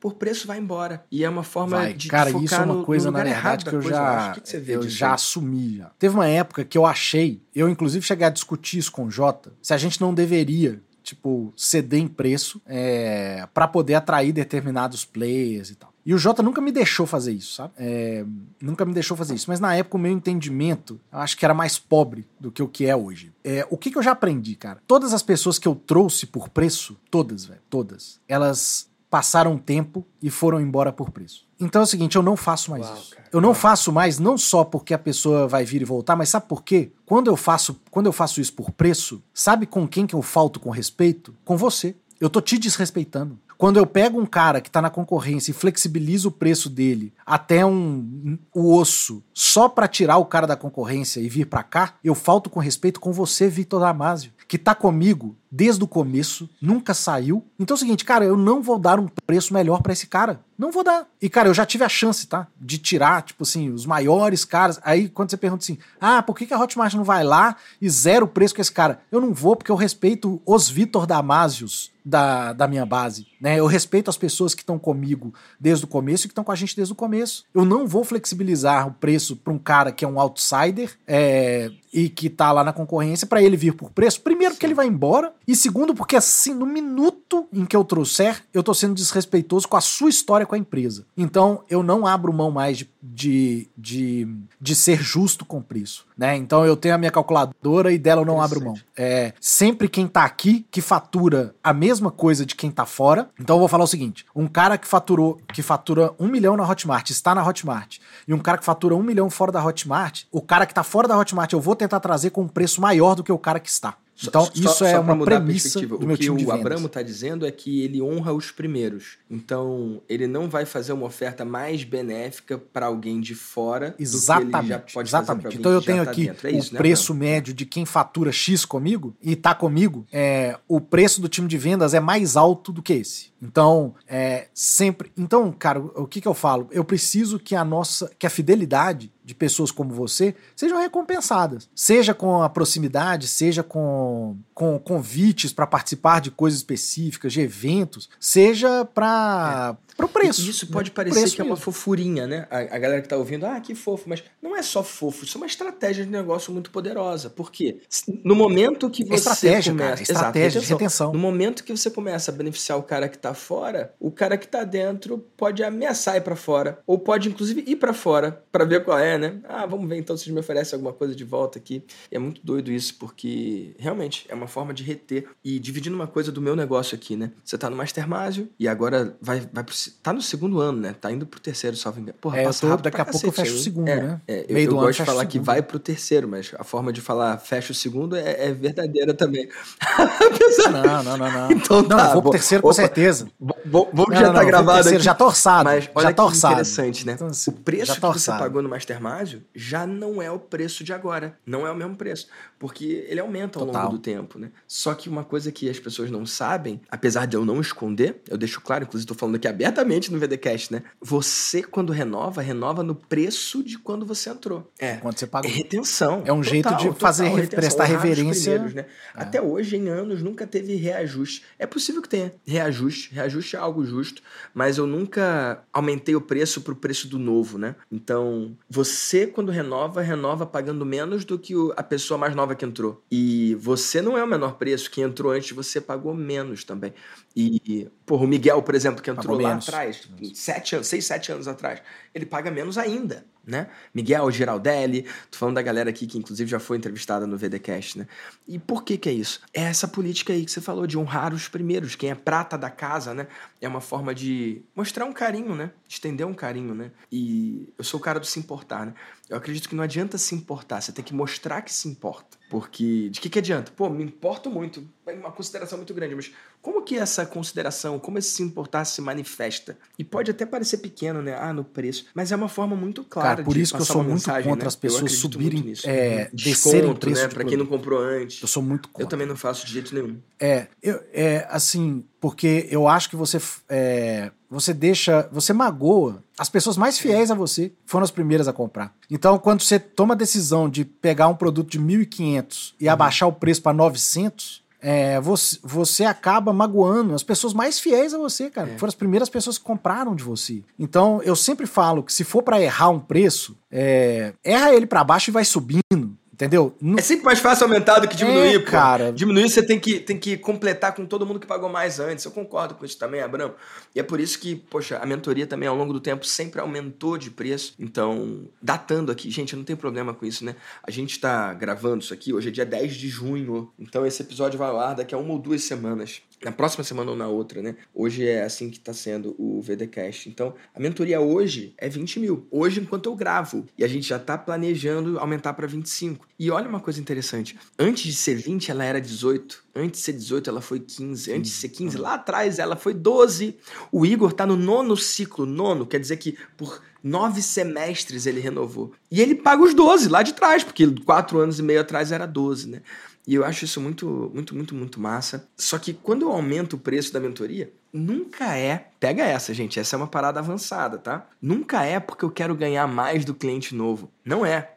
por preço vai embora. E é uma forma vai. de Cara, isso é uma coisa, na verdade, que eu já, que que eu já assumi. Já. Teve uma época que eu achei, eu inclusive cheguei a discutir isso com o Jota, se a gente não deveria tipo, ceder em preço é, para poder atrair determinados players e tal. E o Jota nunca me deixou fazer isso, sabe? É, nunca me deixou fazer isso. Mas na época o meu entendimento, eu acho que era mais pobre do que o que é hoje. É, o que, que eu já aprendi, cara? Todas as pessoas que eu trouxe por preço, todas, velho, todas, elas passaram tempo e foram embora por preço. Então é o seguinte, eu não faço mais Uau, isso. Cara. Eu não faço mais não só porque a pessoa vai vir e voltar, mas sabe por quê? Quando eu faço, quando eu faço isso por preço, sabe com quem que eu falto com respeito? Com você. Eu tô te desrespeitando. Quando eu pego um cara que está na concorrência e flexibilizo o preço dele até um, o osso só para tirar o cara da concorrência e vir para cá, eu falto com respeito com você, Vitor Damasio, que tá comigo desde o começo, nunca saiu. Então é o seguinte, cara, eu não vou dar um preço melhor para esse cara. Não vou dar. E, cara, eu já tive a chance, tá? De tirar, tipo assim, os maiores caras. Aí, quando você pergunta assim, ah, por que, a Hotmart não vai lá e zero o preço com esse cara? Eu não vou porque eu respeito os Vitor Damásios da, da minha base, né? Eu respeito as pessoas que estão comigo desde o começo e que estão com a gente desde o começo. Eu não vou flexibilizar o preço para um cara que é um outsider é, e que tá lá na concorrência para ele vir por preço. Primeiro, porque ele vai embora. E segundo, porque assim, no minuto em que eu trouxer, eu tô sendo desrespeitoso com a sua história com a empresa. Então, eu não abro mão mais de, de, de, de ser justo com o preço. Né? Então, eu tenho a minha calculadora e dela eu não abro mão. É, sempre quem tá aqui, que fatura a mesma coisa de quem tá fora. Então, eu vou falar o seguinte: um cara que faturou, que fatura um milhão na Hotmart, está na Hotmart, e um cara que fatura um milhão fora da Hotmart, o cara que tá fora da Hotmart, eu vou tentar trazer com um preço maior do que o cara que está. Então, só, isso só, é só uma premissa do meu o que o Abramo está dizendo é que ele honra os primeiros. Então, ele não vai fazer uma oferta mais benéfica para alguém de fora exatamente, do que ele já pode exatamente. fazer Então, eu tenho tá aqui é isso, o né, preço médio de quem fatura X comigo e está comigo, é, o preço do time de vendas é mais alto do que esse. Então, é sempre. Então, cara, o que, que eu falo? Eu preciso que a nossa, que a fidelidade de pessoas como você sejam recompensadas. Seja com a proximidade, seja com, com convites para participar de coisas específicas, de eventos, seja para é pro preço. Isso pode parecer que mesmo. é uma fofurinha, né? A, a, galera que tá ouvindo, ah, que fofo, mas não é só fofo, isso é uma estratégia de negócio muito poderosa. Por quê? No momento que você estratégia, começa, cara, estratégia exato, de retenção. No momento que você começa a beneficiar o cara que tá fora, o cara que tá dentro pode ameaçar ir para fora, ou pode inclusive ir para fora para ver qual é, né? Ah, vamos ver então se eles me oferecem alguma coisa de volta aqui. E é muito doido isso, porque realmente é uma forma de reter e dividindo uma coisa do meu negócio aqui, né? Você tá no Mastermásio e agora vai vai tá no segundo ano, né? Tá indo pro terceiro, salvo engano. Porra, é, passa tô, daqui a pouco eu fecho o segundo, é, né? É, eu, eu gosto de falar que vai pro terceiro, mas a forma de falar fecha o segundo é, é verdadeira também. não, não, não, não. Então, não, tá, vou pro terceiro com certeza. Vamos já não, tá gravado aqui. Já tá orçado. Mas olha já tá orçado. interessante, né? Então, assim, o preço que você pagou no Mastermind já não é o preço de agora. Não é o mesmo preço. Porque ele aumenta ao Total. longo do tempo, né? Só que uma coisa que as pessoas não sabem, apesar de eu não esconder, eu deixo claro, inclusive estou falando aqui abertamente no VDCast, né? Você, quando renova, renova no preço de quando você entrou. É. Quando você É pagou. retenção. É um jeito de fazer retenção, prestar reverência. né? Até hoje, em anos, nunca teve reajuste. É possível que tenha reajuste. Reajuste é algo justo, mas eu nunca aumentei o preço pro preço do novo, né? Então, você, quando renova, renova pagando menos do que o- a pessoa mais nova que entrou. E você não é o menor preço. Quem entrou antes, você pagou menos também. E, porra, o Miguel, por exemplo, que entrou Pagou lá menos. atrás, sete anos, seis, sete anos atrás, ele paga menos ainda, né? Miguel, Geraldelli, tô falando da galera aqui que inclusive já foi entrevistada no VDcast, né? E por que que é isso? É essa política aí que você falou de honrar os primeiros, quem é prata da casa, né? É uma forma de mostrar um carinho, né? Estender um carinho, né? E eu sou o cara do se importar, né? Eu acredito que não adianta se importar, você tem que mostrar que se importa. Porque de que que adianta? Pô, me importo muito, é uma consideração muito grande, mas como que essa consideração, como esse se importar se manifesta? E pode até parecer pequeno, né? Ah, no preço, mas é uma forma muito clara Cara, por de isso que eu sou muito mensagem, contra né? as pessoas subirem, é, descerem Desconto, preço né? Pra quem não comprou antes. Eu sou muito contra. Eu também não faço de jeito nenhum. É, eu, é assim, porque eu acho que você é, você deixa, você magoa as pessoas mais fiéis a você, foram as primeiras a comprar. Então, quando você toma a decisão de pegar um produto de 1.500 e abaixar o preço para 900, é, você, você acaba magoando as pessoas mais fiéis a você, cara. É. Foram as primeiras pessoas que compraram de você. Então, eu sempre falo que se for para errar um preço, é, erra ele para baixo e vai subindo. Entendeu? É sempre mais fácil aumentar do que diminuir, É, pô. cara. Diminuir você tem que, tem que completar com todo mundo que pagou mais antes. Eu concordo com isso também, Abrão. E é por isso que, poxa, a mentoria também ao longo do tempo sempre aumentou de preço. Então, datando aqui, gente, não tenho problema com isso, né? A gente tá gravando isso aqui, hoje é dia 10 de junho. Então esse episódio vai ao ar daqui a uma ou duas semanas. Na próxima semana ou na outra, né? Hoje é assim que tá sendo o VDcast. Então, a mentoria hoje é 20 mil. Hoje, enquanto eu gravo. E a gente já tá planejando aumentar para 25. E olha uma coisa interessante. Antes de ser 20, ela era 18. Antes de ser 18, ela foi 15. Antes de ser 15, lá atrás, ela foi 12. O Igor tá no nono ciclo. Nono, quer dizer que por nove semestres ele renovou. E ele paga os 12 lá de trás, porque quatro anos e meio atrás era 12, né? E eu acho isso muito, muito, muito, muito massa. Só que quando eu aumento o preço da mentoria, nunca é. Pega essa, gente. Essa é uma parada avançada, tá? Nunca é porque eu quero ganhar mais do cliente novo. Não é.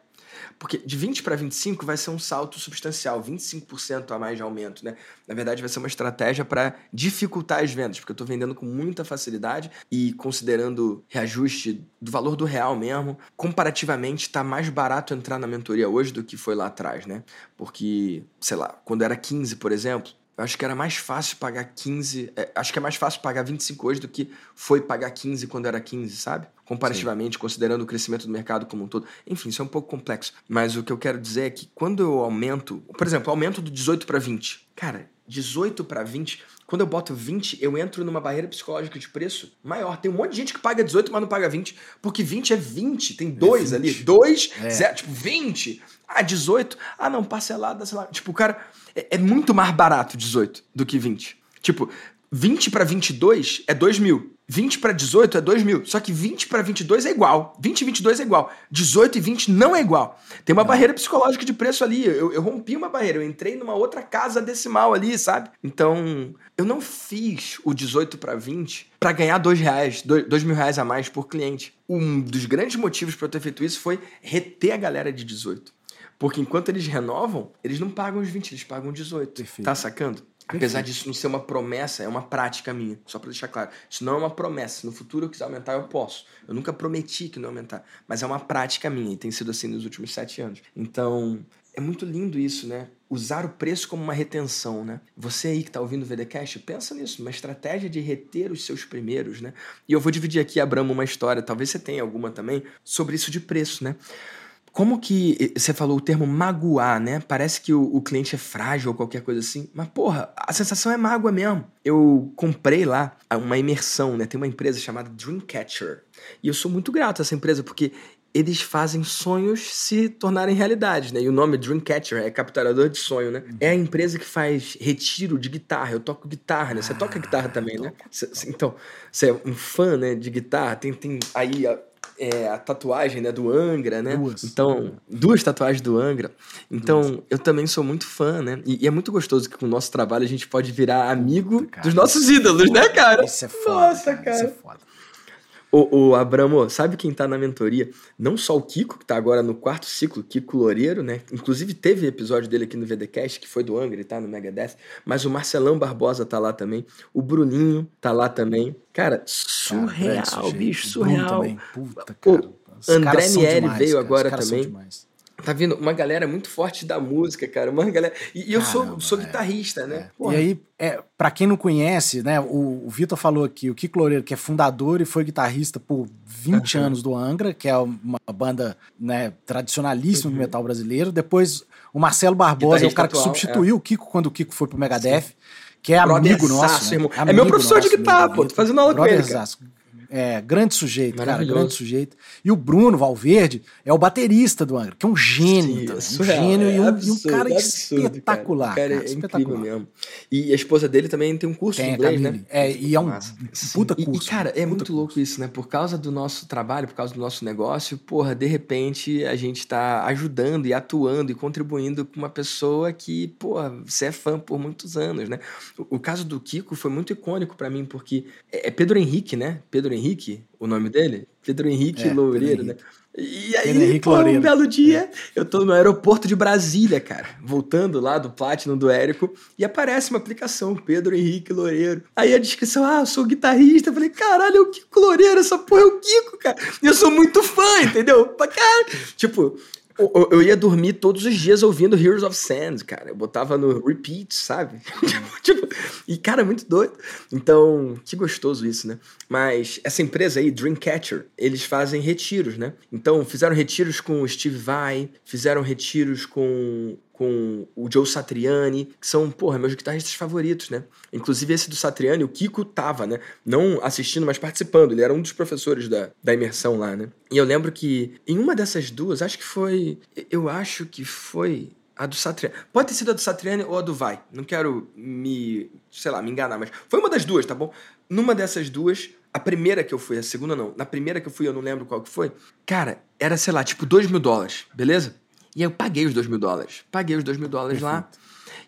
Porque de 20 para 25 vai ser um salto substancial, 25% a mais de aumento, né? Na verdade, vai ser uma estratégia para dificultar as vendas, porque eu estou vendendo com muita facilidade e considerando reajuste do valor do real mesmo, comparativamente está mais barato entrar na mentoria hoje do que foi lá atrás, né? Porque, sei lá, quando era 15, por exemplo, eu acho que era mais fácil pagar 15. é, acho que é mais fácil pagar 25 hoje do que foi pagar 15 quando era 15, sabe? Comparativamente, considerando o crescimento do mercado como um todo. Enfim, isso é um pouco complexo. Mas o que eu quero dizer é que quando eu aumento. Por exemplo, aumento do 18 para 20. Cara, 18 para 20. Quando eu boto 20, eu entro numa barreira psicológica de preço maior. Tem um monte de gente que paga 18, mas não paga 20. Porque 20 é 20. Tem dois 20. ali. Dois, É. zero, tipo, 20. Ah, 18. Ah, não, parcelada, sei lá. Tipo, o cara. É, é muito mais barato 18 do que 20. Tipo, 20 para 22 é 2 mil. 20 para 18 é 2 mil. Só que 20 para 22 é igual. 20 e 22 é igual. 18 e 20 não é igual. Tem uma barreira psicológica de preço ali. Eu, eu rompi uma barreira. Eu entrei numa outra casa decimal ali, sabe? Então, eu não fiz o 18 para 20 para ganhar 2 reais, 2 mil reais a mais por cliente. Um dos grandes motivos para eu ter feito isso foi reter a galera de 18. Porque enquanto eles renovam, eles não pagam os 20, eles pagam 18. Perfeito. Tá sacando? Apesar disso não ser uma promessa, é uma prática minha. Só pra deixar claro. Isso não é uma promessa. Se no futuro eu quiser aumentar, eu posso. Eu nunca prometi que não ia aumentar. Mas é uma prática minha e tem sido assim nos últimos sete anos. Então, é muito lindo isso, né? Usar o preço como uma retenção, né? Você aí que tá ouvindo o VDCast, pensa nisso, uma estratégia de reter os seus primeiros, né? E eu vou dividir aqui, Abramo, uma história, talvez você tenha alguma também, sobre isso de preço, né? Como que você falou o termo magoar, né? Parece que o, o cliente é frágil ou qualquer coisa assim. Mas, porra, a sensação é mágoa mesmo. Eu comprei lá uma imersão, né? Tem uma empresa chamada Dreamcatcher. E eu sou muito grato a essa empresa porque eles fazem sonhos se tornarem realidade, né? E o nome Dreamcatcher é capturador de sonho, né? É a empresa que faz retiro de guitarra. Eu toco guitarra, né? Você toca guitarra também, né? Cê- cê- então, você é um fã, né, de guitarra. Tem, tem aí a é, a tatuagem né, do Angra, né? Duas. Então, duas tatuagens do Angra. Então, eu também sou muito fã, né? E, e é muito gostoso que com o nosso trabalho a gente pode virar amigo Cara, dos nossos ídolos, né, cara? Isso é foda. Nossa, cara. Isso é cara. foda. O, o Abramo, sabe quem tá na mentoria? Não só o Kiko, que tá agora no quarto ciclo, Kiko Loureiro, né? Inclusive teve episódio dele aqui no VDcast, que foi do Angra, ele tá no Megadeth. Mas o Marcelão Barbosa tá lá também. O Bruninho tá lá também. Cara, surreal, grande sujeito. bicho, O Bruno surreal. também. Puta, cara. Os André Miele demais, veio cara. Agora também. Tá vindo uma galera muito forte da música, cara. Uma galera. E, eu sou, Caramba, sou é. guitarrista, né? É. Porra. E aí, é, para quem não conhece, né, o, o Vitor falou aqui, o Kiko Loureiro, que é fundador e foi guitarrista por 20 Uhum. anos do Angra, que é uma banda né, tradicionalíssima do Uhum. metal brasileiro. Depois, o Marcelo Barbosa é o cara que atual, substituiu o Kiko quando o Kiko foi pro Megadeth, que é amigo nosso. né? É Amigo meu professor de nosso, guitarra, meu pô. Tô fazendo aula com ele, cara. É, grande sujeito, cara, grande sujeito. E o Bruno Valverde é o baterista do Angra, que é um gênio, Sim, também, é um gênio é e, um, e um absurdo, cara é absurdo, espetacular. Cara, cara, é espetacular. mesmo. E a esposa dele também tem um curso Tem de inglês, Camille. né? É, e é um. Sim. puta E- curso. E, cara, é muito curso. louco isso, né? Por causa do nosso trabalho, por causa do nosso negócio, porra, de repente a gente tá ajudando e atuando e contribuindo com uma pessoa que, porra, você é fã por muitos anos, né? O, o caso do Kiko foi muito icônico pra mim, porque é, é Pedro Henrique, né? Pedro Henrique, o nome dele? Pedro Henrique É, Pedro Loureiro, Henrique. né? E aí, Pedro Henrique pô, um belo dia, eu tô no aeroporto de Brasília, cara, voltando lá do Platinum do Érico, e aparece uma aplicação, Pedro Henrique Loureiro. Aí a descrição, ah, eu sou guitarrista. Eu falei, caralho, é o Kiko Loureiro, essa porra é o Kiko, cara. E eu sou muito fã, entendeu? Pra cara. Tipo, eu, eu- ia dormir todos os dias ouvindo Heroes of Sand, cara. Eu botava no repeat, sabe? tipo, e, cara, é muito doido. Então, que gostoso isso, né? Mas essa empresa aí, Dreamcatcher, eles fazem retiros, né? Então, fizeram retiros com o Steve Vai, fizeram retiros com, com o Joe Satriani, que são, porra, meus guitarristas favoritos, né? Inclusive esse do Satriani, o Kiko tava, né? Não assistindo, mas participando. Ele era um dos professores da, da imersão lá, né? E eu lembro que em uma dessas duas, acho que foi. Eu acho que foi. A do Satriani. Pode ter sido a do Satriani ou a do Vai. Não quero me, sei lá, me enganar, mas foi uma das duas, tá bom? Numa dessas duas, a primeira que eu fui, a segunda não. Na primeira que eu fui, eu não lembro qual que foi. Cara, era, sei lá, tipo, dois mil dólares, beleza? E aí eu paguei os dois mil dólares. Paguei os dois mil dólares lá.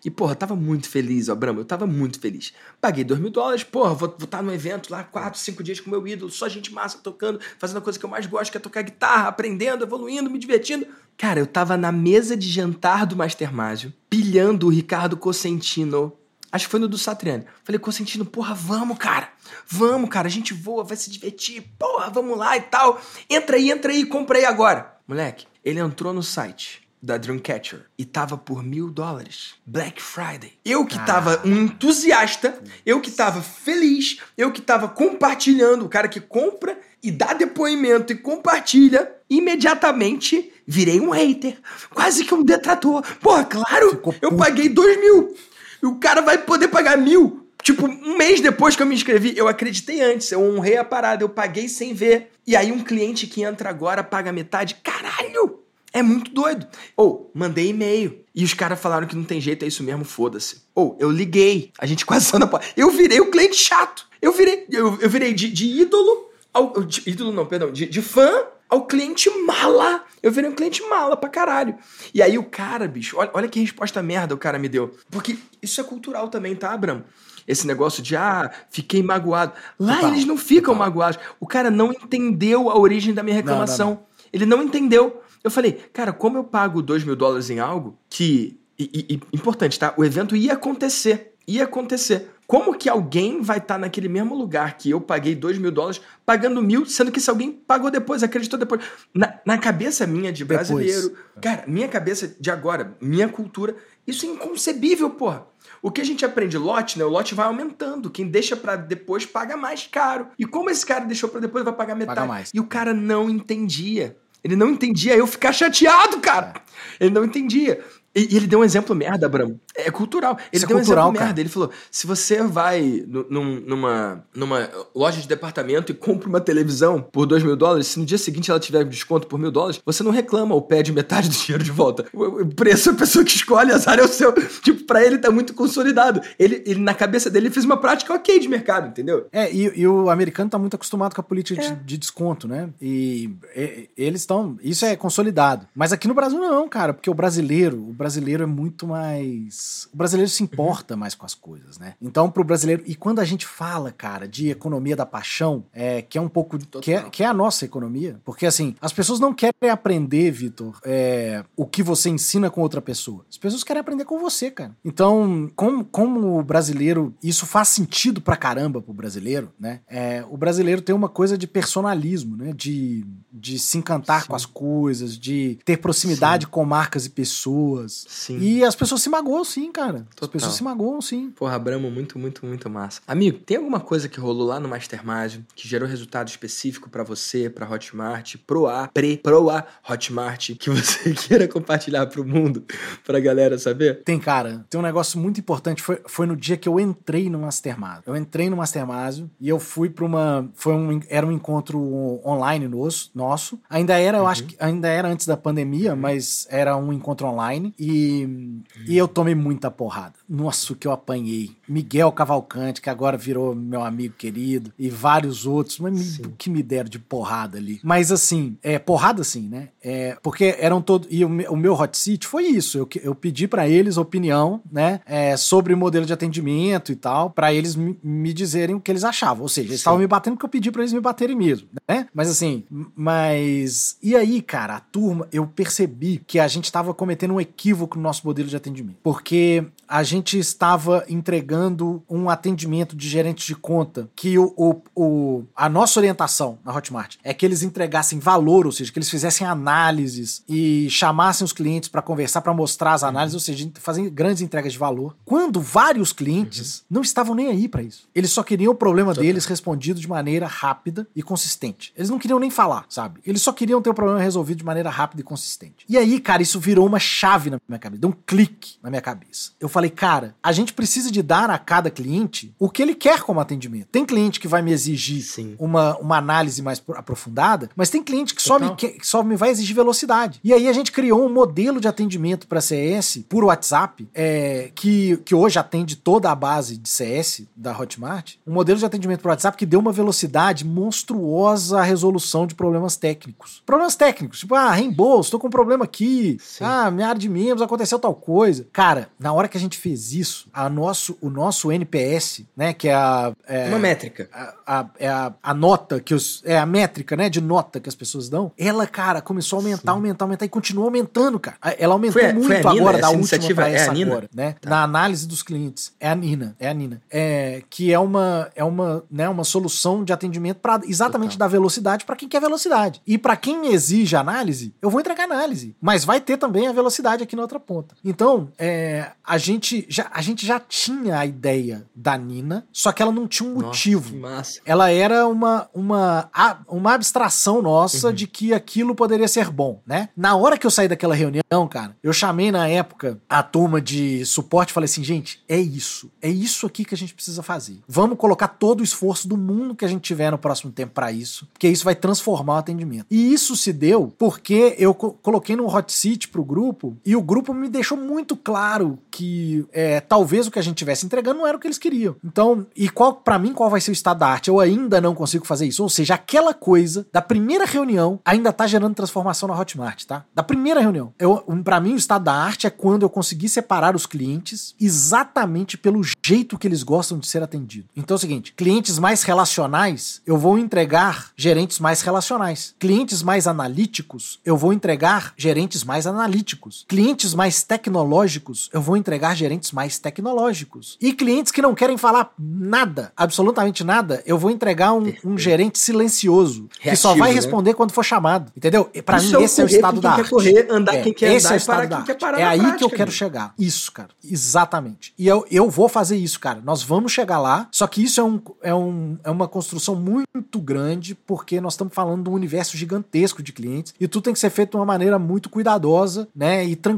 E, porra, tava muito feliz, ó, Bramo. Eu tava muito feliz. Paguei dois mil dólares, porra, vou estar no evento lá quatro, cinco dias com meu ídolo, só gente massa tocando, fazendo a coisa que eu mais gosto, que é tocar guitarra, aprendendo, evoluindo, me divertindo. Cara, eu tava na mesa de jantar do Mastermásio, pilhando o Ricardo Cosentino. Acho que foi no do Satriani. Falei, Cosentino, porra, vamos, cara. Vamos, cara, a gente voa, vai se divertir. Porra, vamos lá e tal. Entra aí, entra aí, compra aí agora. Moleque, ele entrou no site da Dreamcatcher e tava por mil dólares. Black Friday. Eu que tava um entusiasta, eu que tava feliz, eu que tava compartilhando, o cara que compra e dá depoimento e compartilha, imediatamente virei um hater. Quase que um detrator. Porra, claro, Ficou eu puto. paguei dois mil. E o cara vai poder pagar mil. Tipo, um mês depois que eu me inscrevi, eu acreditei antes, eu honrei a parada, eu paguei sem ver. E aí um cliente que entra agora paga metade. Caralho! É muito doido. Ou, mandei e-mail. E os caras falaram que não tem jeito, é isso mesmo, foda-se. Ou, eu liguei. A gente quase na porta. Eu virei o cliente chato. Eu virei, eu, eu virei de, de ídolo ao. De, ídolo não, perdão. De, de fã ao cliente mala. Eu virei um cliente mala pra caralho. E aí o cara, bicho, olha, olha que resposta merda o cara me deu. Porque isso é cultural também, tá, Abramo? Esse negócio de, ah, fiquei magoado. Lá Total, eles não ficam total. magoados. O cara não entendeu a origem da minha reclamação. não, não. Ele não entendeu. Eu falei, cara, como eu pago 2 mil dólares em algo que. E- e- importante, tá? O evento ia acontecer. Ia acontecer. Como que alguém vai estar naquele mesmo lugar que eu paguei 2 mil dólares pagando mil, sendo que se alguém pagou depois, acreditou depois? Na, na cabeça minha de Depois. brasileiro, cara, minha cabeça de agora, minha cultura, isso é inconcebível, porra. O que a gente aprende lote, né? O lote vai aumentando. Quem deixa pra depois paga mais caro. E como esse cara deixou pra depois, vai pagar metade. mais. E o cara não entendia. Ele não entendia eu ficar chateado, cara. Ele não entendia. E, ele deu um exemplo merda, Abramo. É cultural. Ele Isso deu é cultural, um exemplo cara. merda. Ele falou: se você vai nu- num- numa, numa loja de departamento e compra uma televisão por dois mil dólares, se no dia seguinte ela tiver desconto por mil dólares, você não reclama ou pede metade do dinheiro de volta. O, preço, a pessoa que escolhe, azar é o seu. Tipo, pra ele tá muito consolidado. Ele, ele na cabeça dele, ele fez uma prática ok de mercado, entendeu? É, e, e o americano tá muito acostumado com a política É. de, de desconto, né? E, e- eles estão. Isso é consolidado. Mas aqui no Brasil não, cara, porque o brasileiro, o brasileiro é muito mais. O brasileiro se importa mais com as coisas, né? Então, pro brasileiro. E quando a gente fala, cara, de economia da paixão, é, que é um pouco. Que é, que é a nossa economia. Porque assim, as pessoas não querem aprender, Vitor, é, o que você ensina com outra pessoa. As pessoas querem aprender com você, cara. Então, como, como o brasileiro. Isso faz sentido pra caramba pro brasileiro, né? É, o brasileiro tem uma coisa de personalismo, né? De, de se encantar Sim. com as coisas, de ter proximidade com marcas e pessoas. Sim. E as pessoas se magoam, sim, cara. As Total. pessoas se magoam, sim. Porra, Abramo, muito, muito, muito massa. Amigo, tem alguma coisa que rolou lá no Mastermind que gerou resultado específico pra você, pra Hotmart, pro A, pre, pro A Hotmart, que você queira compartilhar pro mundo, pra galera saber? Tem, cara, tem um negócio muito importante. Foi, foi no dia que eu entrei no Mastermind. Eu entrei no Mastermind e eu fui pra uma. Foi um, era um encontro online nosso. nosso. Ainda era, eu acho que ainda era antes da pandemia, mas era um encontro online. E, e eu tomei muita porrada. Nossa, o que eu apanhei. Miguel Cavalcante, que agora virou meu amigo querido, e vários outros, mas o que me deram de porrada ali. Mas assim, é porrada assim, né? É, porque eram todos. E o, o meu hot seat foi isso. Eu, eu pedi pra eles opinião, né? é, sobre o modelo de atendimento e tal, pra eles me, me dizerem o que eles achavam. Ou seja, eles estavam me batendo porque eu pedi pra eles me baterem mesmo, né? Mas assim, mas. E aí, cara, a turma, eu percebi que a gente tava cometendo um equívoco no nosso modelo de atendimento. Porque a gente estava entregando um atendimento de gerente de conta que o, o, o- a nossa orientação na Hotmart é que eles entregassem valor, ou seja, que eles fizessem análises e chamassem os clientes para conversar, para mostrar as análises, ou seja, fazem grandes entregas de valor. Quando vários clientes não estavam nem aí para isso. Eles só queriam o problema Total. deles respondido de maneira rápida e consistente. Eles não queriam nem falar, sabe? Eles só queriam ter o problema resolvido de maneira rápida e consistente. E aí, cara, isso virou uma chave na minha cabeça, deu um clique na minha cabeça. Eu falei, cara, a gente precisa de dar a cada cliente o que ele quer como atendimento. Tem cliente que vai me exigir Sim. uma, uma análise mais pro- aprofundada, mas tem cliente que só me, Total. que, só me vai exigir velocidade. E aí a gente criou um modelo de atendimento para CS por WhatsApp, é, que, que hoje atende toda a base de CS da Hotmart. Um modelo de atendimento por WhatsApp que deu uma velocidade monstruosa à resolução de problemas técnicos. Problemas técnicos, tipo, ah, reembolso, tô com um problema aqui. Sim. Ah, minha área de membros aconteceu tal coisa. Cara, na hora que a gente fez isso, a nosso, o nosso NPS, né, que é a. é- Uma métrica. a, a, é a, a nota que os. É a métrica, né? De nota que as pessoas dão. Ela, cara, começou a aumentar, aumentar, aumentar e continua aumentando, cara. Ela aumentou Foi muito foi Nina? agora da última iniciativa pra é a essa Nina? agora, né? Tá. Na análise dos clientes. É a Nina, é a Nina. É, que é uma, é uma, né, uma solução de atendimento para exatamente Total. dar velocidade para quem quer velocidade. E para quem exige análise, eu vou entregar análise. Mas vai ter também a velocidade aqui na outra ponta. Então, é, a, gente já, a gente já tinha a ideia da Nina, só que ela não tinha um Nossa, motivo que massa. ela era uma, uma, uma abstração nossa Uhum. de que aquilo poderia ser bom, né? Na hora que eu saí daquela reunião, cara, eu chamei na época a turma de suporte e falei assim, gente, é isso. É isso aqui que a gente precisa fazer. Vamos colocar todo o esforço do mundo que a gente tiver no próximo tempo pra isso, porque isso vai transformar o atendimento. E isso se deu porque eu co- coloquei no hot seat pro grupo e o grupo me deixou muito claro que é, talvez o que a gente tivesse entregando não era o que eles queriam. Então, e qual para mim qual vai ser o estado da arte? Eu ainda não consigo fazer isso. Ou seja, aquela coisa da primeira reunião ainda tá gerando transformação na Hotmart, tá? Da primeira reunião. Eu, para mim o estado da arte é quando eu consegui separar os clientes exatamente pelo jeito que eles gostam de ser atendidos. Então é o seguinte, clientes mais relacionais, eu vou entregar gerentes mais relacionais. Clientes mais analíticos, eu vou entregar gerentes mais analíticos. Clientes mais tecnológicos, eu vou entregar gerentes mais tecnológicos. E clientes que não querem falar nada, absolutamente nada, eu vou entregar um, um gerente silencioso, que só Reativo, vai né? responder quando for chamado. Entendeu? Isso mim, é esse é o estado da quem arte. correr, andar quem quer esse andar é o estado da arte. parar É aí que eu prática, quero amigo. chegar. Isso, cara. Exatamente. E eu, eu vou fazer isso, cara. Nós vamos chegar lá. Só que isso é, um, é, um, é uma construção muito grande, porque nós estamos falando de um universo gigantesco de clientes. E tudo tem que ser feito de uma maneira muito cuidadosa, né? E tranquila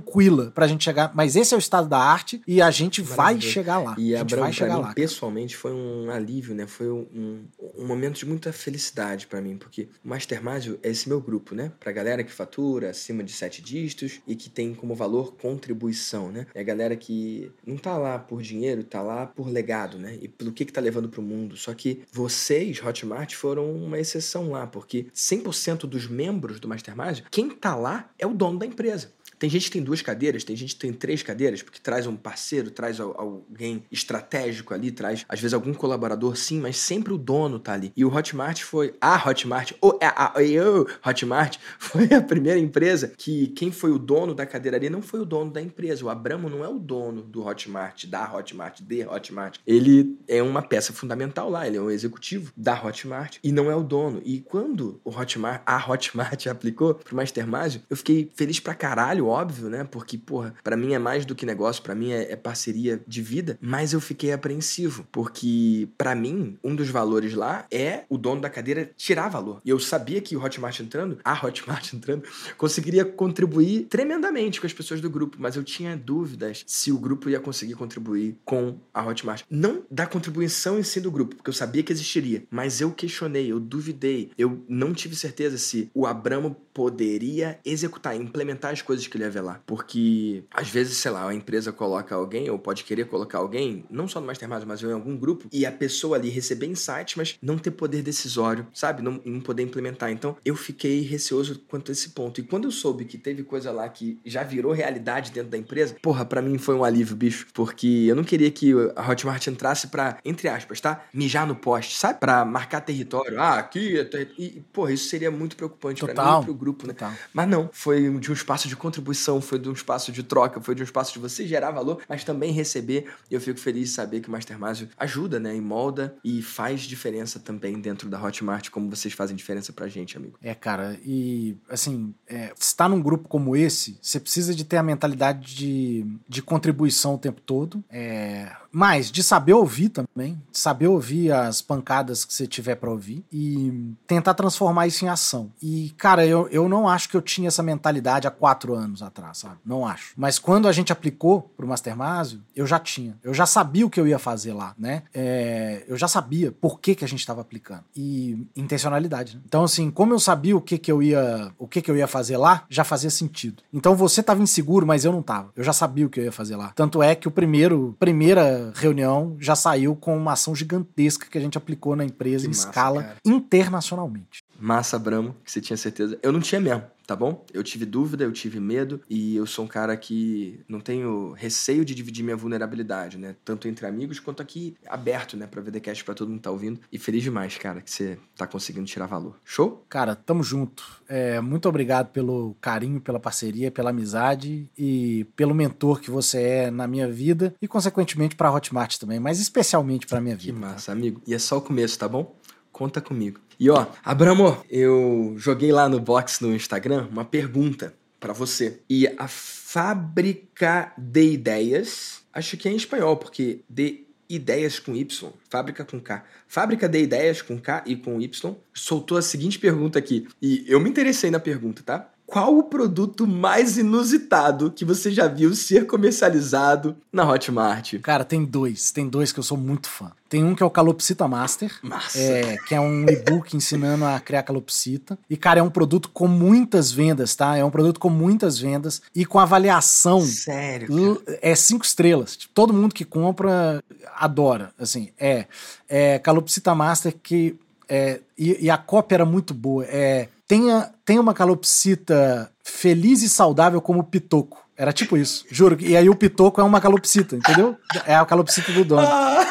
pra gente chegar. Mas esse é o estado da arte e a gente vai chegar lá. E a, gente vai chegar mim, lá. Pessoalmente, foi um alívio, né? Foi um, um, um momento de muita felicidade para mim, porque o Mastermind é esse meu grupo, né? Pra galera que fatura acima de sete dígitos e que tem como valor contribuição, né? É a galera que não tá lá por dinheiro, tá lá por legado, né? E pelo que que tá levando pro mundo. Só que vocês, Hotmart, foram uma exceção lá, porque 100% dos membros do Mastermind, quem tá lá é o dono da empresa. Tem gente que tem duas cadeiras, tem gente que tem três cadeiras, porque traz um parceiro, traz alguém estratégico ali, traz às vezes algum colaborador, sim, mas sempre o dono tá ali. E o Hotmart foi a Hotmart, ou a, a, a Hotmart foi a primeira empresa que quem foi o dono da cadeira ali não foi o dono da empresa. O Abramo não é o dono do Hotmart, da Hotmart, de Hotmart. Ele é uma peça fundamental lá, ele é um executivo da Hotmart e não é o dono. E quando o Hotmart, a Hotmart aplicou pro Mastermind, eu fiquei feliz pra caralho, óbvio, né? Porque, porra, pra mim é mais do que negócio, para mim é, é, parceria de vida, mas eu fiquei apreensivo, porque para mim, um dos valores lá é o dono da cadeira tirar valor. E eu sabia que o Hotmart entrando, a Hotmart entrando, conseguiria contribuir tremendamente com as pessoas do grupo, mas eu tinha dúvidas se o grupo ia conseguir contribuir com a Hotmart. Não da contribuição em si do grupo, porque eu sabia que existiria, mas eu questionei, eu duvidei, eu não tive certeza se o Abramo poderia executar, implementar as coisas que ele ia ver lá. Porque, às vezes, sei lá, a empresa coloca alguém, ou pode querer colocar alguém, não só no Mastermind, mas em algum grupo, e a pessoa ali receber insights, mas não ter poder decisório, sabe? Não, não poder implementar. Então, eu fiquei receoso quanto a esse ponto. E quando eu soube que teve coisa lá que já virou realidade dentro da empresa, porra, para mim foi um alívio, bicho. Porque eu não queria que a Hotmart entrasse pra, entre aspas, tá? Mijar no poste, sabe? Pra marcar território. Ah, aqui é ter... E, porra, isso seria muito preocupante para mim e pro grupo né? Tá. Mas não, foi de um espaço de contribuição, foi de um espaço de troca, foi de um espaço de você gerar valor, mas também receber. E eu fico feliz de saber que o Mastermind ajuda, né? E molda e faz diferença também dentro da Hotmart, como vocês fazem diferença pra gente, amigo. É, cara, e assim, é, estar num grupo como esse, você precisa de ter a mentalidade de, de contribuição o tempo todo. É, mas de saber ouvir também, de saber ouvir as pancadas que você tiver para ouvir e tentar transformar isso em ação. E, cara, eu, eu não acho que eu tinha essa mentalidade há quatro anos atrás, sabe? Não acho. Mas quando a gente aplicou pro Mastermásio, eu já tinha. Eu já sabia o que eu ia fazer lá, né? É, eu já sabia por que, que a gente estava aplicando. E intencionalidade. Né? Então, assim, como eu sabia o que, que eu ia o que, que eu ia fazer lá, já fazia sentido. Então você estava inseguro, mas eu não tava. Eu já sabia o que eu ia fazer lá. Tanto é que o primeiro, primeira reunião já saiu com uma ação gigantesca que a gente aplicou na empresa que em massa, escala cara. internacionalmente. Massa, Bramo, que você tinha certeza. Eu não tinha mesmo tá bom? Eu tive dúvida, eu tive medo e eu sou um cara que não tenho receio de dividir minha vulnerabilidade, né? Tanto entre amigos quanto aqui aberto, né, pra VDcast pra todo mundo que tá ouvindo. E feliz demais, cara, que você tá conseguindo tirar valor. Show? Cara, tamo junto. É, muito obrigado pelo carinho, pela parceria, pela amizade e pelo mentor que você é na minha vida e, consequentemente, pra Hotmart também, mas especialmente pra minha vida. Que massa, tá? amigo. E é só o começo, tá bom? Conta comigo. E ó, Abramo, eu joguei lá no box no Instagram uma pergunta para você. E a fábrica de ideias, acho que é em espanhol, porque de ideias com Y, fábrica com K. Fábrica de ideias com K e com Y soltou a seguinte pergunta aqui. E eu me interessei na pergunta, tá? Qual o produto mais inusitado que você já viu ser comercializado na Hotmart? Cara, tem dois. Tem dois que eu sou muito fã. Tem um que é o Calopsita Master, é, que é um e-book ensinando a criar calopsita. E, cara, é um produto com muitas vendas, tá? É um produto com muitas vendas e com avaliação. Sério? Cara? É cinco estrelas. Tipo, todo mundo que compra adora. Assim, é. É Calopsita Master que. É, e, e a cópia era muito boa. É tenha, tenha uma calopsita feliz e saudável como o Pitoco. Era tipo isso, juro. E aí o Pitoco é uma calopsita, entendeu? É a calopsita do dono. Ah.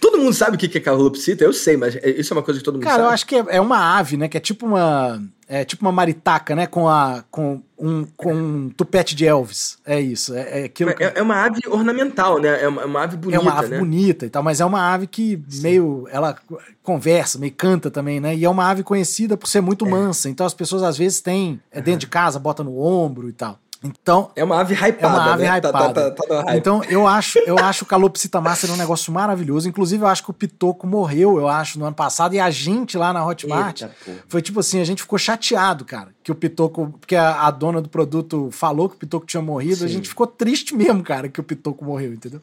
Todo mundo sabe o que é calopsita? Eu sei, mas isso é uma coisa que todo mundo Cara, sabe. Cara, eu acho que é, é uma ave, né? Que é tipo uma é tipo uma maritaca, né? Com, a, com, um, com um tupete de Elvis. É isso. É, é, aquilo que... é, é uma ave ornamental, né? É uma, é uma, ave bonita. É uma ave né? bonita e tal, mas é uma ave que Sim. meio. Ela conversa, meio canta também, né? E é uma ave conhecida por ser muito é. mansa. Então as pessoas às vezes têm é dentro de casa, bota no ombro e tal. Então, é uma ave hypada. É uma ave né? hypada. Tá, tá, tá, então, eu acho, eu acho o Calopsita Master um negócio maravilhoso. Inclusive, eu acho que o Pitoco morreu, eu acho, no ano passado. E a gente lá na Hotmart Eita, foi tipo assim: a gente ficou chateado, cara, que o Pitoco, porque a, a dona do produto falou que o Pitoco tinha morrido. Sim. A gente ficou triste mesmo, cara, que o Pitoco morreu, entendeu?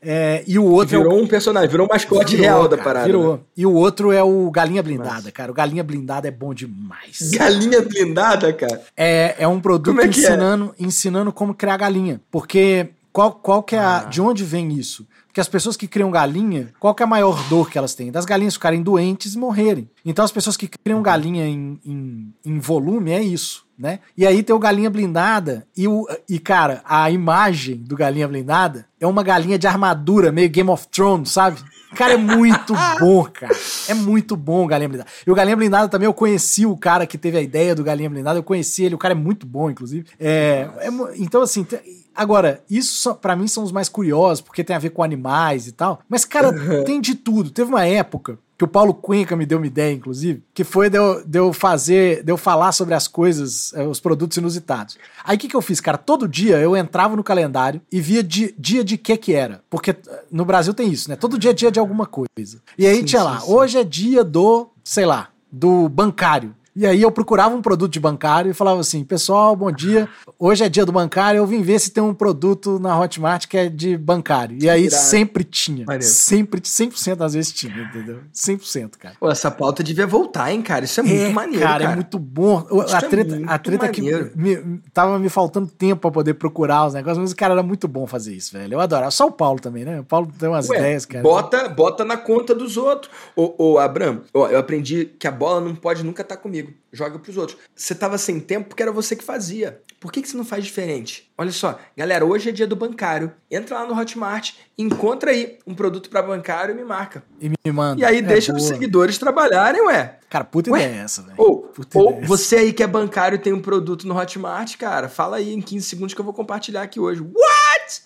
É, e o outro. Virou é o... um personagem, virou um mascote virou, real cara, da parada. Virou. Né? E o outro é o Galinha Blindada, Mas... cara. O Galinha Blindada é bom demais. Galinha Blindada, cara? É, é um produto é ensinando, é? ensinando como criar galinha. Porque qual, qual que é a, ah. de onde vem isso? Porque as pessoas que criam galinha, qual que é a maior dor que elas têm? Das galinhas ficarem doentes e morrerem. Então as pessoas que criam galinha em, em, em volume é isso. Né? E aí tem o galinha blindada e, o, e, cara, a imagem do galinha blindada é uma galinha de armadura, meio Game of Thrones, sabe? Cara, é muito bom, cara. É muito bom o Galinha Blindada. E o Galinha Blindada também, eu conheci o cara que teve a ideia do Galinha Blindada, eu conheci ele, o cara é muito bom, inclusive. É, é então, assim, agora, isso para mim são os mais curiosos, porque tem a ver com animais e tal. Mas, cara, tem de tudo. Teve uma época que o Paulo Cuenca me deu uma ideia, inclusive, que foi de eu, de eu fazer, de eu falar sobre as coisas, eh, os produtos inusitados. Aí o que, que eu fiz, cara? Todo dia eu entrava no calendário e via di, dia de que que era. Porque eh, no Brasil tem isso, né? Todo dia é dia de alguma coisa. E aí sim, tinha lá, sim. hoje é dia do, sei lá, do bancário. E aí eu procurava um produto de bancário e falava assim: pessoal, bom dia. Hoje é dia do bancário, eu vim ver se tem um produto na Hotmart que é de bancário. E aí sempre tinha. Maneiro. Sempre, 100% das vezes tinha, entendeu? 100%, cara. Pô, essa pauta devia voltar, hein, cara? Isso é, muito maneiro. Cara, é cara, é muito bom. Isso a treta, é a treta que me, tava me faltando tempo pra poder procurar os negócios, mas, cara, era muito bom fazer isso, velho. Eu adoro. Só o Paulo também, né? O Paulo tem umas Ué, ideias, cara. Bota, bota na conta dos outros. Ô, ô Abraham, ó, eu aprendi que a bola não pode nunca estar tá comigo joga pros outros. Você tava sem tempo porque era você que fazia. Por que, que você não faz diferente? Olha só, galera, hoje é dia do bancário. Entra lá no Hotmart, encontra aí um produto para bancário e me marca. E me manda. E aí é deixa boa. os seguidores trabalharem, ué. Cara, puta ué? ideia é essa, velho. Ou, ou você aí que é bancário e tem um produto no Hotmart, cara, fala aí em 15 segundos que eu vou compartilhar aqui hoje. What?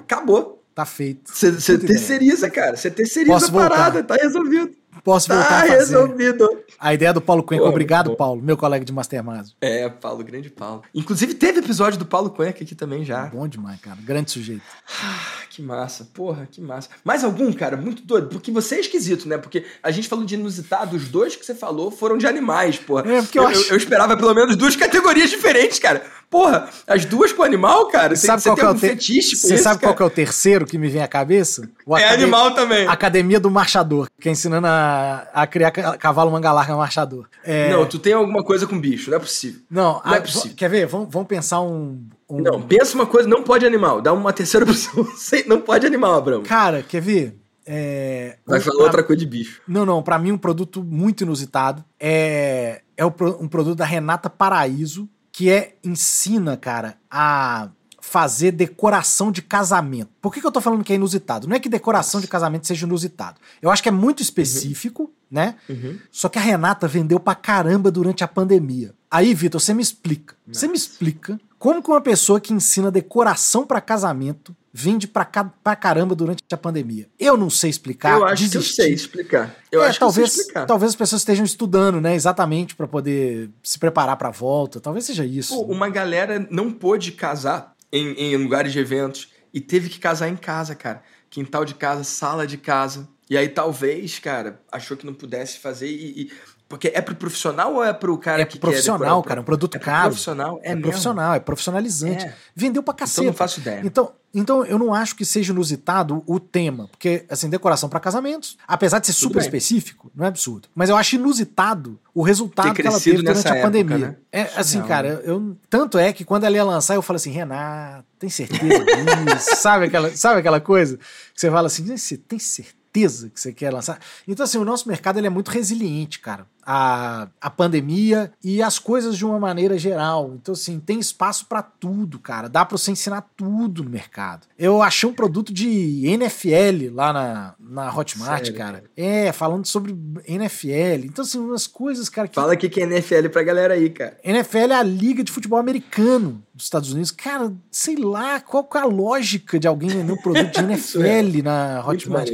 Acabou. Tá feito. Você terceiriza, cara. Você terceiriza Posso a parada, voltar. tá resolvido. Posso voltar tá a fazer. resolvido. A ideia do Paulo Cuenca. Obrigado, Paulo, meu colega de Mastermind. É, Paulo, grande Paulo. Inclusive, teve episódio do Paulo Cuenca aqui também já. Bom demais, cara. Grande sujeito. Ah, que massa. Porra, que massa. Mais algum, cara? Muito doido. Porque você é esquisito, né? Porque a gente falou de inusitado, os dois que você falou foram de animais, porra. É, porque eu, eu, acho... eu, eu esperava pelo menos duas categorias diferentes, cara. Porra, as duas com animal, cara? Você, sabe qual tem é o ter... fetiche Você sabe cara? qual que é o terceiro que me vem à cabeça? O é animal também. Academia do Marchador, que é ensinando a, a criar cavalo manga larga marchador. É... Não, tu tem alguma coisa com bicho, não é possível. Não, não a... é possível. Quer ver? Vamos, vamos pensar um, um, Não, pensa uma coisa, não pode animal. Dá uma terceira opção. não pode animal, Abraão. Cara, quer ver? É, Vai falar pra... outra coisa de bicho. Não, não. Para mim, um produto muito inusitado é, é um produto da Renata Paraíso, que é ensina, cara, a fazer decoração de casamento. Por que, que eu tô falando que é inusitado? Não é que decoração de casamento seja inusitado. Eu acho que é muito específico, uhum. né? Uhum. Só que a Renata vendeu pra caramba durante a pandemia. Aí, Vitor, você me explica. Nossa. Você me explica como que uma pessoa que ensina decoração para casamento vende pra, pra caramba durante a pandemia. Eu não sei explicar. Eu acho desistir. que eu sei explicar. Eu é, acho talvez, que eu sei explicar. Talvez as pessoas estejam estudando, né? Exatamente para poder se preparar para a volta. Talvez seja isso. Pô, uma galera não pôde casar em, em lugares de eventos e teve que casar em casa, cara. Quintal de casa, sala de casa. E aí talvez, cara, achou que não pudesse fazer e, e porque é pro profissional ou é pro cara é que profissional, cara, é um produto é caro. profissional, é, é profissional, é profissionalizante. É. Vendeu pra cacete. Então não faço ideia. Então, então eu não acho que seja inusitado o tema, porque assim, decoração para casamentos, apesar de ser super específico, não é absurdo, mas eu acho inusitado o resultado que ela teve durante a época, pandemia. Né? É assim, cara, eu tanto é que quando ela ia lançar, eu falo assim, Renato, tem certeza disso? sabe aquela, sabe aquela coisa que você fala assim, você tem certeza certeza que você quer lançar. Então, assim, o nosso mercado ele é muito resiliente, cara. A, a pandemia e as coisas de uma maneira geral. Então, assim, tem espaço para tudo, cara. Dá para você ensinar tudo no mercado. Eu achei um produto de NFL lá na, na Hotmart, Sério, cara. É, falando sobre NFL. Então, assim, umas coisas, cara. Que... Fala o que é NFL pra galera aí, cara. NFL é a Liga de Futebol Americano dos Estados Unidos. Cara, sei lá, qual é a lógica de alguém vender um produto de NFL na Hotmart?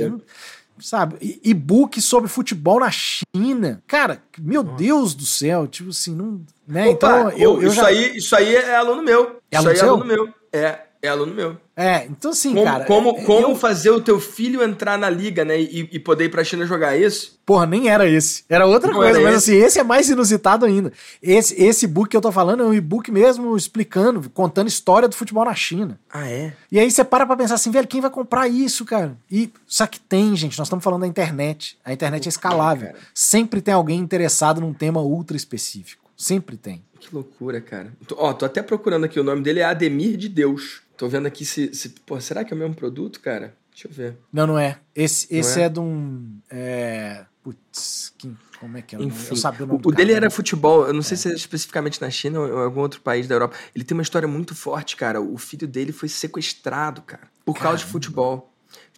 sabe? E-book sobre futebol na China. Cara, meu Nossa. Deus do céu, tipo assim, não. Né? Opa, então, eu, eu isso, já... aí, isso aí é aluno meu. É aluno isso aí é aluno meu. É, é aluno meu. É, então assim, como, cara. Como, é, como eu... fazer o teu filho entrar na liga, né? E, e, poder ir pra China jogar isso? Porra, nem era esse. Era outra Não coisa, era mas esse. assim, esse é mais inusitado ainda. Esse, esse book que eu tô falando é um e-book mesmo explicando, contando história do futebol na China. Ah, é? E aí você para pra pensar assim, velho, quem vai comprar isso, cara? E só que tem, gente, nós estamos falando da internet. A internet é escalável. Sempre tem alguém interessado num tema ultra específico. Sempre tem. Que loucura, cara. Ó, tô até procurando aqui, o nome dele é Ademir de Deus. Tô vendo aqui se. se pô, será que é o mesmo produto, cara? Deixa eu ver. Não, não é. Esse, não esse é? é de um. É... Putz, que, como é que é? Enfim, eu sabia o nome o, o dele era futebol. Eu não sei é. se é especificamente na China ou em algum outro país da Europa. Ele tem uma história muito forte, cara. O filho dele foi sequestrado, cara, por Caramba. causa de futebol.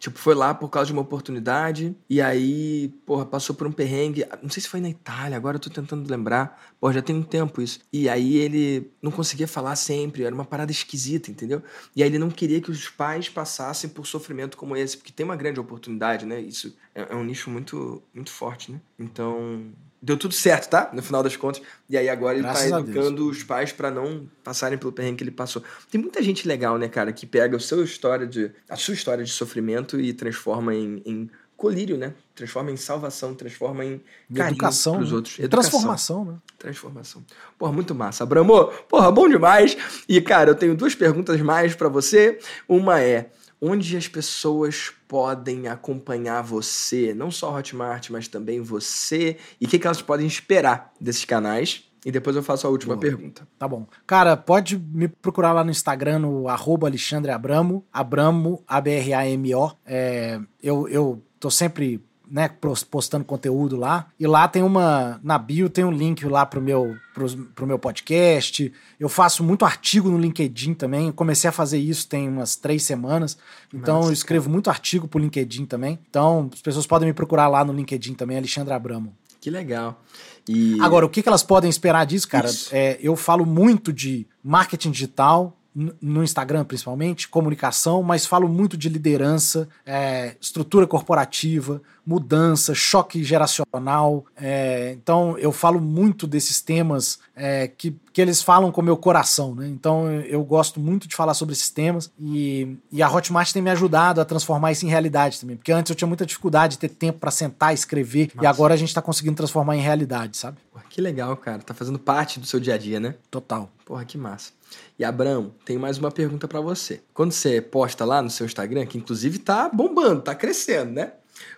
Tipo, foi lá por causa de uma oportunidade e aí, porra, passou por um perrengue. Não sei se foi na Itália, agora eu tô tentando lembrar. Porra, já tem um tempo isso. E aí ele não conseguia falar sempre, era uma parada esquisita, entendeu? E aí ele não queria que os pais passassem por sofrimento como esse, porque tem uma grande oportunidade, né? Isso é, é um nicho muito, muito forte, né? Então, deu tudo certo, tá? No final das contas. E aí agora ele Graças tá educando os pais para não passarem pelo perrengue que ele passou. Tem muita gente legal, né, cara, que pega a sua história de, a sua história de sofrimento e transforma em, em colírio, né? Transforma em salvação, transforma em carinho educação, pros né? outros. Educação. Transformação, né? Transformação. Porra, muito massa. Abramo, porra, bom demais. E, cara, eu tenho duas perguntas mais para você. Uma é, onde as pessoas podem acompanhar você, não só Hotmart, mas também você, e o que, que elas podem esperar desses canais. E depois eu faço a última Boa. pergunta. Tá bom. Cara, pode me procurar lá no Instagram, no arroba Alexandre Abramo, Abramo, A-B-R-A-M-O. É, eu, eu tô sempre né, postando conteúdo lá. E lá tem uma. Na bio tem um link lá pro meu, pro, pro meu podcast. Eu faço muito artigo no LinkedIn também. Eu comecei a fazer isso tem umas três semanas. Então Nossa, eu escrevo cara. muito artigo pro LinkedIn também. Então as pessoas podem me procurar lá no LinkedIn também, Alexandre Abramo. Que legal. E... Agora, o que, que elas podem esperar disso, cara? É, eu falo muito de marketing digital, no Instagram principalmente, comunicação, mas falo muito de liderança, é, estrutura corporativa, mudança, choque geracional. É, então eu falo muito desses temas é, que, que eles falam com o meu coração, né? Então eu gosto muito de falar sobre esses temas e, e a Hotmart tem me ajudado a transformar isso em realidade também, porque antes eu tinha muita dificuldade de ter tempo para sentar, escrever Nossa. e agora a gente está conseguindo transformar em realidade, sabe? Que legal, cara. Tá fazendo parte do seu dia a dia, né? Total. Porra, que massa. E Abraão, tem mais uma pergunta para você. Quando você posta lá no seu Instagram, que inclusive tá bombando, tá crescendo, né?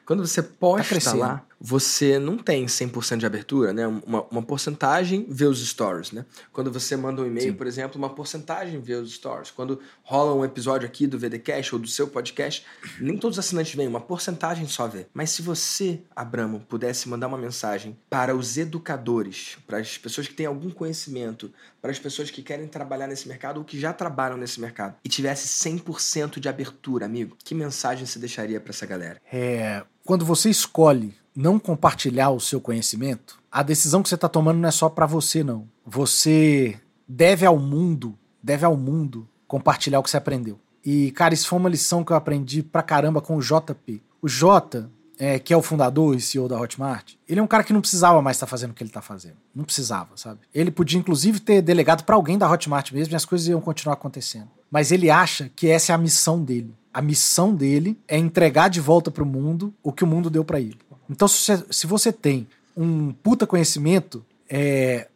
Quando você posta tá lá, você não tem 100% de abertura, né? Uma, uma porcentagem vê os stories, né? Quando você manda um e-mail, por exemplo, uma porcentagem vê os stories. Quando rola um episódio aqui do VDcast ou do seu podcast, nem todos os assinantes vêm, uma porcentagem só vê. Mas se você, Abramo, pudesse mandar uma mensagem para os educadores, para as pessoas que têm algum conhecimento, para as pessoas que querem trabalhar nesse mercado ou que já trabalham nesse mercado, e tivesse 100% de abertura, amigo, que mensagem você deixaria para essa galera? É, quando você escolhe não compartilhar o seu conhecimento, a decisão que você está tomando não é só para você, não. Você deve ao mundo, deve ao mundo compartilhar o que você aprendeu. E, cara, isso foi uma lição que eu aprendi pra caramba com o JP. O J, é, que é o fundador e CEO da Hotmart, ele é um cara que não precisava mais estar tá fazendo o que ele está fazendo. Não precisava, sabe? Ele podia, inclusive, ter delegado para alguém da Hotmart mesmo e as coisas iam continuar acontecendo. Mas ele acha que essa é a missão dele. A missão dele é entregar de volta para o mundo o que o mundo deu para ele. Então, se você, tem um puta conhecimento, é,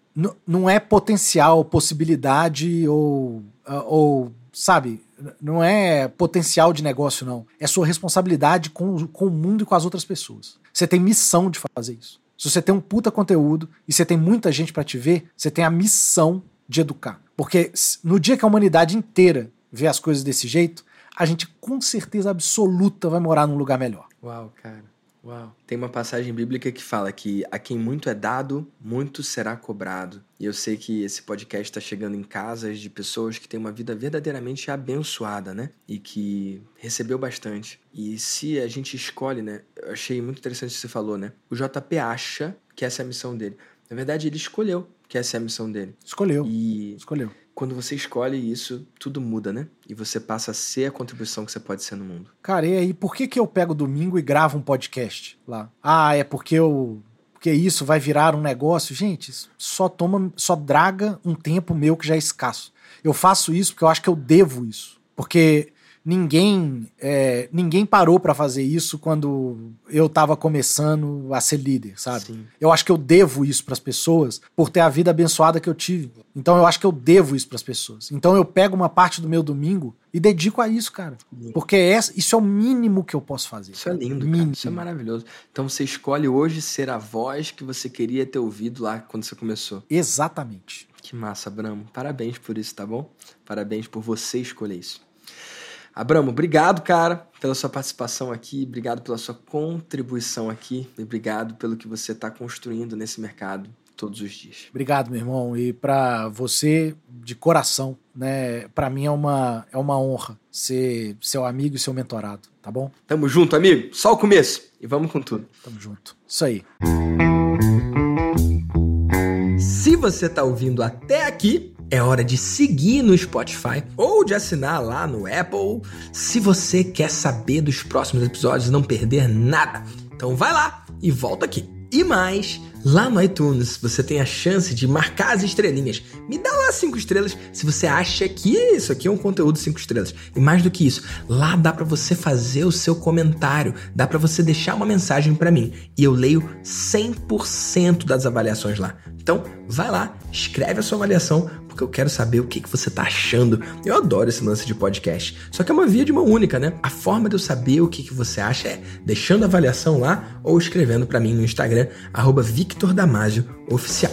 não é potencial, possibilidade ou, ou, sabe, não é potencial de negócio, não. É sua responsabilidade com, com o mundo e com as outras pessoas. Você tem missão de fazer isso. Se você tem um puta conteúdo e você tem muita gente para te ver, você tem a missão de educar. Porque no dia que a humanidade inteira vê as coisas desse jeito, a gente com certeza absoluta vai morar num lugar melhor. Uau, cara. Uau. Tem uma passagem bíblica que fala que a quem muito é dado, muito será cobrado. E eu sei que esse podcast está chegando em casas de pessoas que têm uma vida verdadeiramente abençoada, né? E que recebeu bastante. E se a gente escolhe, né? Eu achei muito interessante o que você falou, né? O JP acha que essa é a missão dele. Na verdade, ele escolheu que essa é a missão dele. Escolheu. E escolheu. Quando você escolhe isso, tudo muda, né? E você passa a ser a contribuição que você pode ser no mundo. Cara, e aí, por que, que eu pego domingo e gravo um podcast lá? Ah, é porque eu. Porque isso vai virar um negócio. Gente, só toma, só draga um tempo meu que já é escasso. Eu faço isso porque eu acho que eu devo isso. Porque ninguém é, ninguém parou para fazer isso quando eu tava começando a ser líder, sabe? Sim. Eu acho que eu devo isso para as pessoas por ter a vida abençoada que eu tive. Então eu acho que eu devo isso para as pessoas. Então eu pego uma parte do meu domingo e dedico a isso, cara. Porque é, isso é o mínimo que eu posso fazer. Isso é lindo, cara. Isso é maravilhoso. Então você escolhe hoje ser a voz que você queria ter ouvido lá quando você começou. Exatamente. Que massa, Bramo. Parabéns por isso, tá bom? Parabéns por você escolher isso. Abramo, obrigado, cara, pela sua participação aqui, obrigado pela sua contribuição aqui e obrigado pelo que você está construindo nesse mercado todos os dias. Obrigado, meu irmão, e para você de coração, né? Para mim é uma é uma honra ser seu amigo e seu mentorado, tá bom? Tamo junto, amigo. Só o começo e vamos com tudo. Tamo junto. Isso aí. Se você tá ouvindo até aqui, é hora de seguir no Spotify ou de assinar lá no Apple se você quer saber dos próximos episódios e não perder nada. Então vai lá e volta aqui. E mais, lá no iTunes você tem a chance de marcar as estrelinhas. Me dá lá cinco estrelas se você acha que isso aqui é um conteúdo cinco estrelas. E mais do que isso, lá dá para você fazer o seu comentário, dá para você deixar uma mensagem para mim e eu leio 100% das avaliações lá. Então, vai lá, escreve a sua avaliação porque eu quero saber o que, você tá achando. Eu adoro esse lance de podcast. Só que é uma via de uma única, né? A forma de eu saber o que, você acha é deixando a avaliação lá ou escrevendo para mim no Instagram, arroba Victor Damasio Oficial.